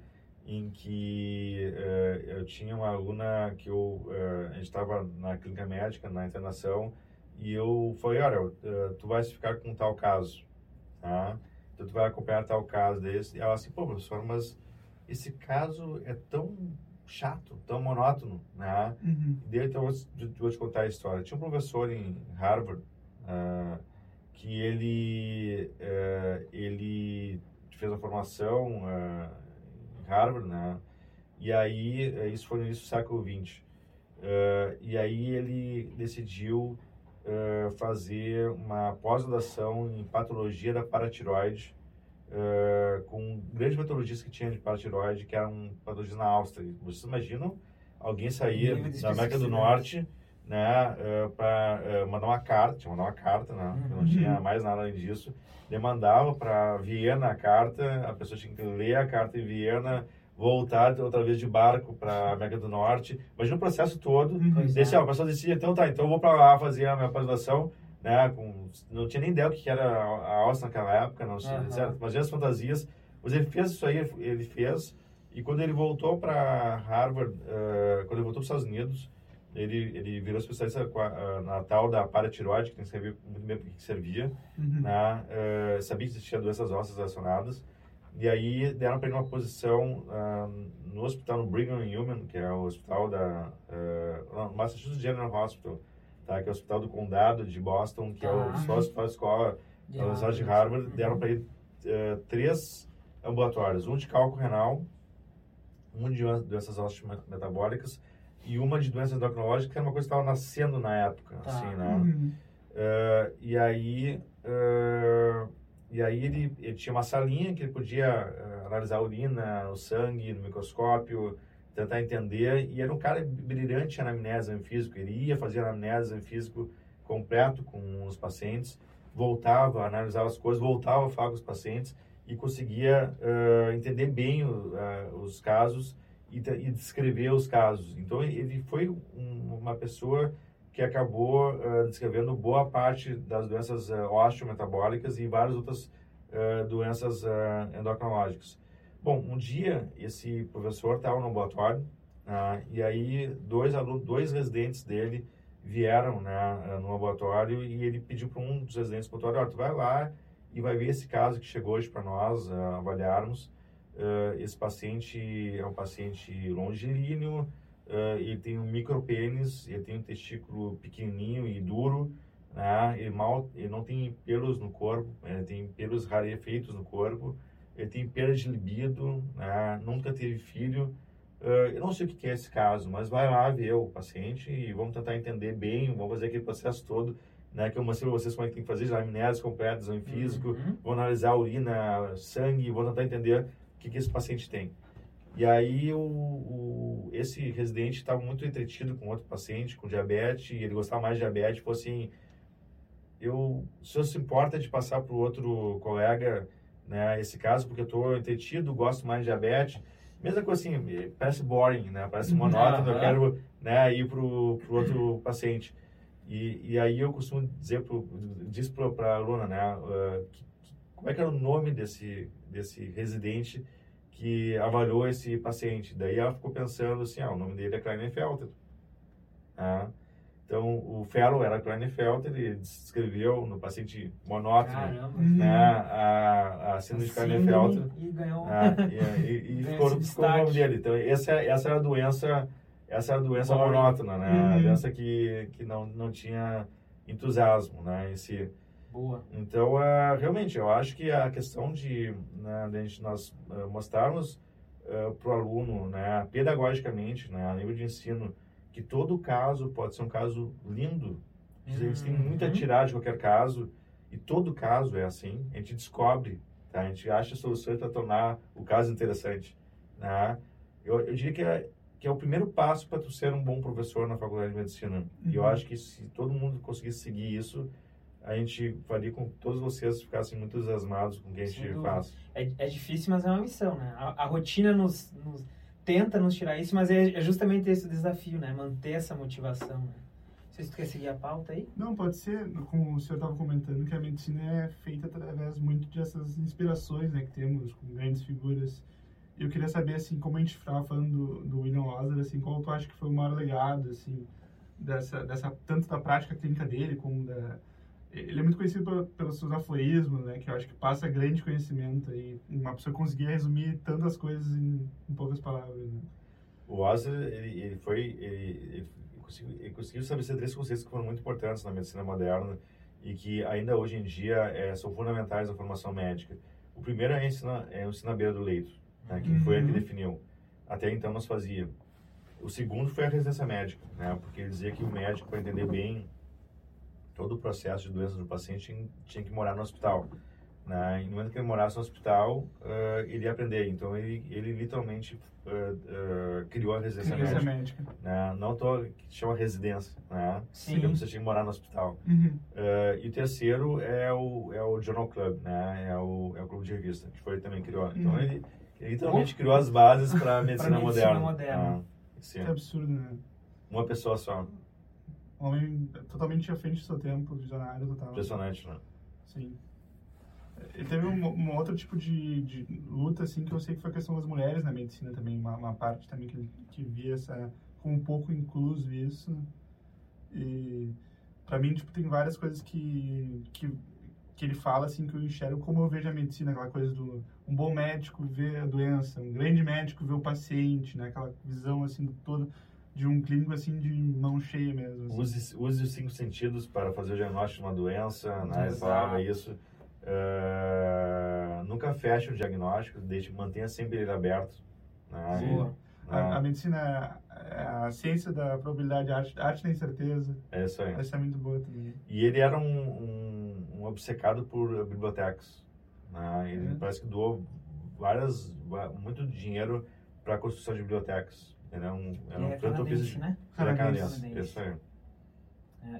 em que uh, eu tinha uma aluna que eu uh, a gente estava na clínica médica na internação e eu falei olha uh, tu vais ficar com tal caso tá? Então tu vai acompanhar tal caso desse. E ela assim pô professor mas esse caso é tão chato tão monótono né? Uhum. e daí então eu vou, vou te contar a história. Tinha um professor em Harvard que ele ele fez a formação Harvard, né? E aí, eh, isso foi no início do século XX. Uh, e aí ele decidiu uh, fazer uma pós-graduação em patologia da paratiroide uh, com um grande patologista que tinha de paratiroide, que era um patologista na Áustria. Vocês imaginam alguém sair da América do Norte né, uh, para uh, mandar uma carta, tinha mandar uma carta, né, uhum. não tinha mais nada além disso, demandava para Viena a carta, a pessoa tinha que ler a carta em Viena, voltar outra vez de barco para a América do Norte. Imagina o processo todo. Uhum. Desse, ó, a pessoa decidia, então tá, então eu vou para lá fazer a minha pós-graduação, né, com, não tinha nem ideia o que era a Áustria naquela época, não tinha, uhum. certo? Imagina as fantasias. Mas ele fez isso aí, ele fez, e quando ele voltou para Harvard, uh, quando ele voltou para os Estados Unidos, ele, ele virou especialista na tal da paratiroide, que tem que saber muito bem para que servia, uhum. né? Uh, sabia que existia doenças ósseas relacionadas, e aí deram para ele uma posição uh, no hospital, no Brigham and Women, que é o hospital da uh, Massachusetts General Hospital, tá? que é o hospital do condado de Boston, que ah. é o só hospital escola da Universidade de Harvard. Deram para ele uh, três ambulatórios, um de cálculo renal, um de doenças ósseas metabólicas e uma de doenças endocrinológicas, que era uma coisa que estava nascendo na época, tá. assim, né? Uhum. Uh, e aí uh, e aí ele, ele tinha uma salinha que ele podia uh, analisar a urina, o sangue no microscópio, tentar entender. E era um cara brilhante em anamnese em físico. Ele ia fazer anamnese em físico completo com os pacientes, voltava, analisava as coisas, voltava a falar com os pacientes e conseguia uh, entender bem uh, os casos e, e, descrever os casos. Então ele foi um, uma pessoa que acabou uh, descrevendo boa parte das doenças uh, osteometabólicas e várias outras uh, doenças uh, endocrinológicas. Bom, um dia esse professor estava no laboratório e aí dois alunos, dois residentes dele vieram né, no laboratório e ele pediu para um dos residentes do laboratório, tu vai lá e vai ver esse caso que chegou hoje para nós avaliarmos. Esse paciente é um paciente longilíneo, uh, ele tem um micropênis, ele tem um testículo pequenininho e duro, né? ele, mal, ele não tem pelos no corpo, ele tem pelos rarefeitos no corpo, ele tem perda de libido, né? nunca teve filho. Uh, eu não sei o que é esse caso, mas vai lá ver o paciente e vamos tentar entender bem, vamos fazer aquele processo todo, né, que eu mostrei para vocês como é que tem que fazer, amnésias completas, em físico, uhum. vou analisar a urina, sangue, vou tentar entender que, que esse paciente tem. E aí o, o esse residente estava muito entretido com outro paciente com diabetes, e ele gostava mais de diabetes, falou assim, eu, o senhor se importa de passar para o outro colega né, esse caso, porque eu estou entretido, gosto mais de diabetes. Mesma coisa assim, parece boring, né? Parece monótono, uhum. eu quero né, ir para o outro paciente. E, e aí eu costumo dizer pro, diz para a aluna, né, uh, que, como é que era o nome desse, desse residente que avaliou esse paciente. Daí ela ficou pensando assim, ah, o nome dele é Kleinfelter. Ah, então, o Fellow era Klinefelter, ele descreveu no paciente monótono né, a, a síndrome de Klinefelter. E ganhou. Ah, e, e, e ficou, ficou o nome dele. Então, essa, essa era a doença, essa era a doença monótona, né? Uhum. A doença que, que não, não tinha entusiasmo, né? Esse, Boa. Então, uh, realmente, eu acho que a questão de, né, de gente, nós uh, mostrarmos uh, para o aluno, né, pedagogicamente, né, a nível de ensino, que todo caso pode ser um caso lindo. Uhum. A gente tem uhum. tiragem de qualquer caso, e todo caso é assim. A gente descobre, tá? a gente acha soluções para tornar o caso interessante. Né? Eu, eu diria que é, que é o primeiro passo para tu ser um bom professor na faculdade de medicina. Uhum. E eu uhum. acho que se todo mundo conseguisse seguir isso, a gente faria com que todos vocês ficassem muito entusiasmados com o que a gente faz. É, é difícil, mas é uma missão, né? A, a rotina nos, nos tenta nos tirar isso, mas é, é justamente esse o desafio, né? Manter essa motivação. Né? Não sei se tu quer seguir a pauta aí. Não, pode ser, como o senhor estava comentando, que a medicina é feita através muito dessas inspirações né, que temos com grandes figuras. Eu queria saber, assim, como a gente estava falando do, do William Lazar, assim, qual tu acha que foi o maior legado, assim, dessa, dessa, tanto da prática clínica dele, como da, ele é muito conhecido por, pelos seus aforismos, né? Que eu acho que passa grande conhecimento aí. Uma pessoa conseguir resumir tantas coisas em, em poucas palavras. Né? O Ozer, ele, ele foi... Ele, ele, conseguiu, ele conseguiu estabelecer três conceitos que foram muito importantes na medicina moderna e que ainda hoje em dia é, são fundamentais na formação médica. O primeiro é, ensinar, é o à beira do leito, né? Que uhum. foi ele que definiu. Até então nós fazia. O segundo foi a residência médica, né? Porque ele dizia que o médico, para entender bem todo o processo de doença do paciente tinha, que morar no hospital. Né? E no momento que ele morasse no hospital, uh, ele ia aprender. Então, ele, ele literalmente uh, uh, criou a residência médica. médica. Né? Não tô, que chama residência, né? Sim. Você tinha que morar no hospital. Uhum. e o terceiro é o, é o Journal Club, né? É o, é o clube de revista, que foi também criou. Então, uhum. ele, ele literalmente criou as bases para a medicina, medicina moderna. moderna. Ah, que absurdo, né? Uma pessoa só homem totalmente à frente do seu tempo, visionário total. Impressionante, né? Sim. Ele teve um, um outro tipo de, de, luta, assim, que eu sei que foi a questão das mulheres na medicina também, uma, uma parte também que, que via essa, com um pouco incluso isso. E para mim, tipo, tem várias coisas que, que, que ele fala, assim, que eu enxergo como eu vejo a medicina, aquela coisa do um bom médico ver a doença, um grande médico ver o paciente, né? Aquela visão, assim, toda de um clínico assim de mão cheia mesmo. Assim. Use, use os cinco sentidos para fazer o diagnóstico de uma doença, né? Falava isso. Uh, nunca feche o diagnóstico, deixe, mantenha sempre ele aberto. Né? Boa. A, a, medicina é a ciência da probabilidade, a arte, arte da incerteza. É isso aí. Essa é muito boa também. E ele era um, um, um obcecado por bibliotecas. Né? Ele é. parece que doou várias, muito dinheiro para a construção de bibliotecas. Ele é um, era um é canadense, né? É canadense, isso aí.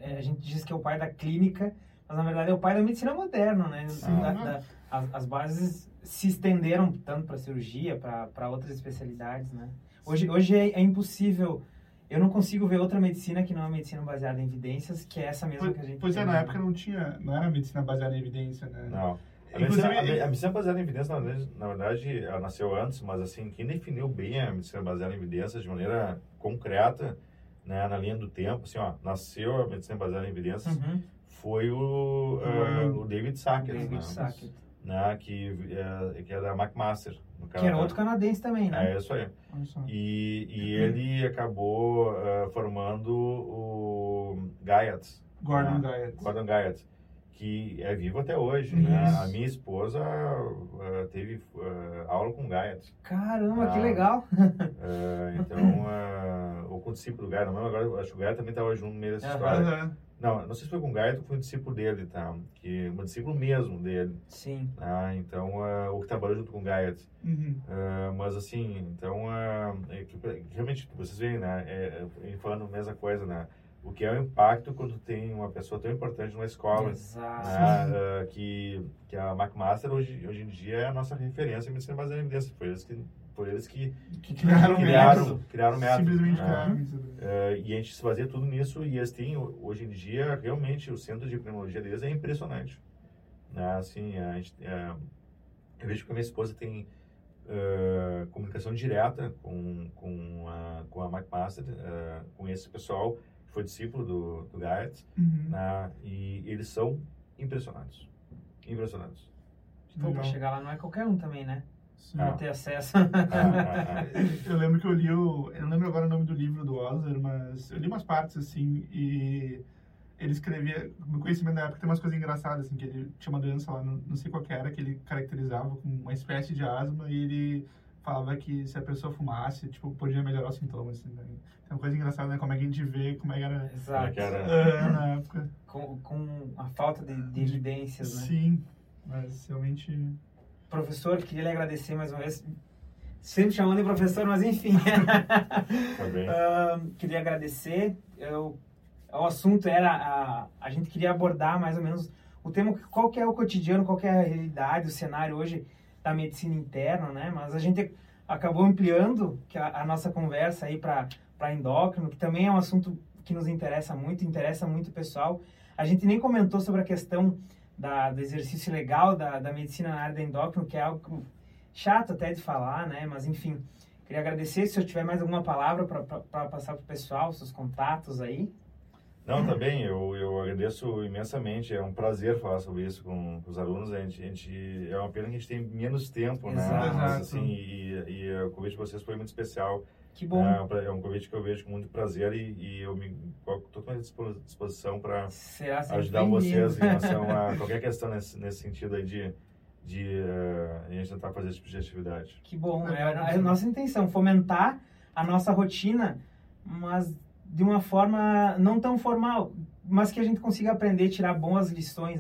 É, a gente diz que é o pai da clínica, mas na verdade é o pai da medicina moderna, né? Ah, da, da, as, as, bases se estenderam tanto para cirurgia, para outras especialidades, né? Hoje, hoje é, é, impossível, eu não consigo ver outra medicina que não é medicina baseada em evidências, que é essa mesma pois, que a gente Pois é, na época não tinha, não era medicina baseada em evidência, né? Não. A medicina, a, a medicina baseada em evidência, na verdade, na verdade, ela nasceu antes, mas assim, quem definiu bem a medicina baseada em evidências de maneira concreta, né, na linha do tempo, assim, ó, nasceu a medicina baseada em evidências, uhum. foi o, uh, o David Sackett, David né? Sackett. Né, que, é, que é da McMaster. Que era outro canadense também, né? É, isso aí. E, e ele acabou uh, formando o Guyot. Gordon né? Guyot. Gordon Guyot que é vivo até hoje. Né? A minha esposa uh, teve uh, aula com Gaiat. Caramba, uh, que legal! Eh, então, ou com o discípulo do Gaiat, não agora, acho que o Gaiat também estava junto no meio dessa história. Não, não sei se foi com o Gaiat ou foi um discípulo dele, tá? Que, um discípulo mesmo dele. Sim. Tá? Então, o que trabalhou junto com o Gaiat. Uhum. mas assim, então, é, que, realmente, vocês veem, né? É, é, falando a mesma coisa, né? O que é o impacto quando tem uma pessoa tão importante numa escola. Né, que, que a McMaster hoje, hoje em dia é a nossa referência em medicina baseada em evidência. Foi eles que por eles que, que criaram, criaram, método. criaram método. Simplesmente né? criaram método. É, e a gente se baseia tudo nisso e eles têm, hoje em dia, realmente, o centro de pneumologia deles é impressionante. Né? Assim, a gente, é, eu vejo que a minha esposa tem comunicação direta com, com a, com a McMaster, com esse pessoal foi discípulo do, do Gaet, Uhum. né? e eles são impressionantes. Impressionantes. Pô, pra chegar lá não é qualquer um também, né? Sim. Ter acesso. Ah, ah, ah. Eu lembro que eu li o. Eu não lembro agora o nome do livro do Osler, mas eu li umas partes assim e ele escrevia. No conhecimento da época tem umas coisas engraçadas, assim, que ele tinha uma doença lá, não, não sei qual que era, que ele caracterizava como uma espécie de asma e ele falava que se a pessoa fumasse, tipo, podia melhorar os sintomas. Assim, né? Tem uma coisa engraçada, né? Como é que a gente vê como é que era Exato. que era? ah, na época. Com, com a falta de, de evidências, né? Sim, mas realmente. Professor, queria lhe agradecer mais uma vez. Sempre chamando de professor, mas enfim. Tá bem. Ah, queria agradecer. Eu, o assunto era a, a gente queria abordar mais ou menos o tema qual que é o cotidiano, qual que é a realidade, o cenário hoje da medicina interna, né? Mas a gente acabou ampliando a, a nossa conversa aí para para endócrino, que também é um assunto que nos interessa muito, interessa muito o pessoal. A gente nem comentou sobre a questão da, do exercício legal da, da medicina na área da endócrino, que é algo chato até de falar, né? Mas enfim, queria agradecer se eu tiver mais alguma palavra para passar para o pessoal, seus contatos aí. Não, tá bem, eu, eu agradeço imensamente, é um prazer falar sobre isso com, com os alunos, a gente, a gente, é uma pena que a gente tem menos tempo, né? Exato. Mas, assim, e, e o convite de vocês foi muito especial, Que bom. é, um é um convite que eu vejo com muito prazer e, e eu me coloco totalmente à dispo- disposição para ajudar vocês em relação a qualquer questão nesse, nesse sentido aí de, de eh, a gente tentar fazer esse tipo de atividade. Que bom, é a, é a nossa intenção, fomentar a nossa rotina, mas de uma forma não tão formal, mas que a gente consiga aprender, tirar boas lições.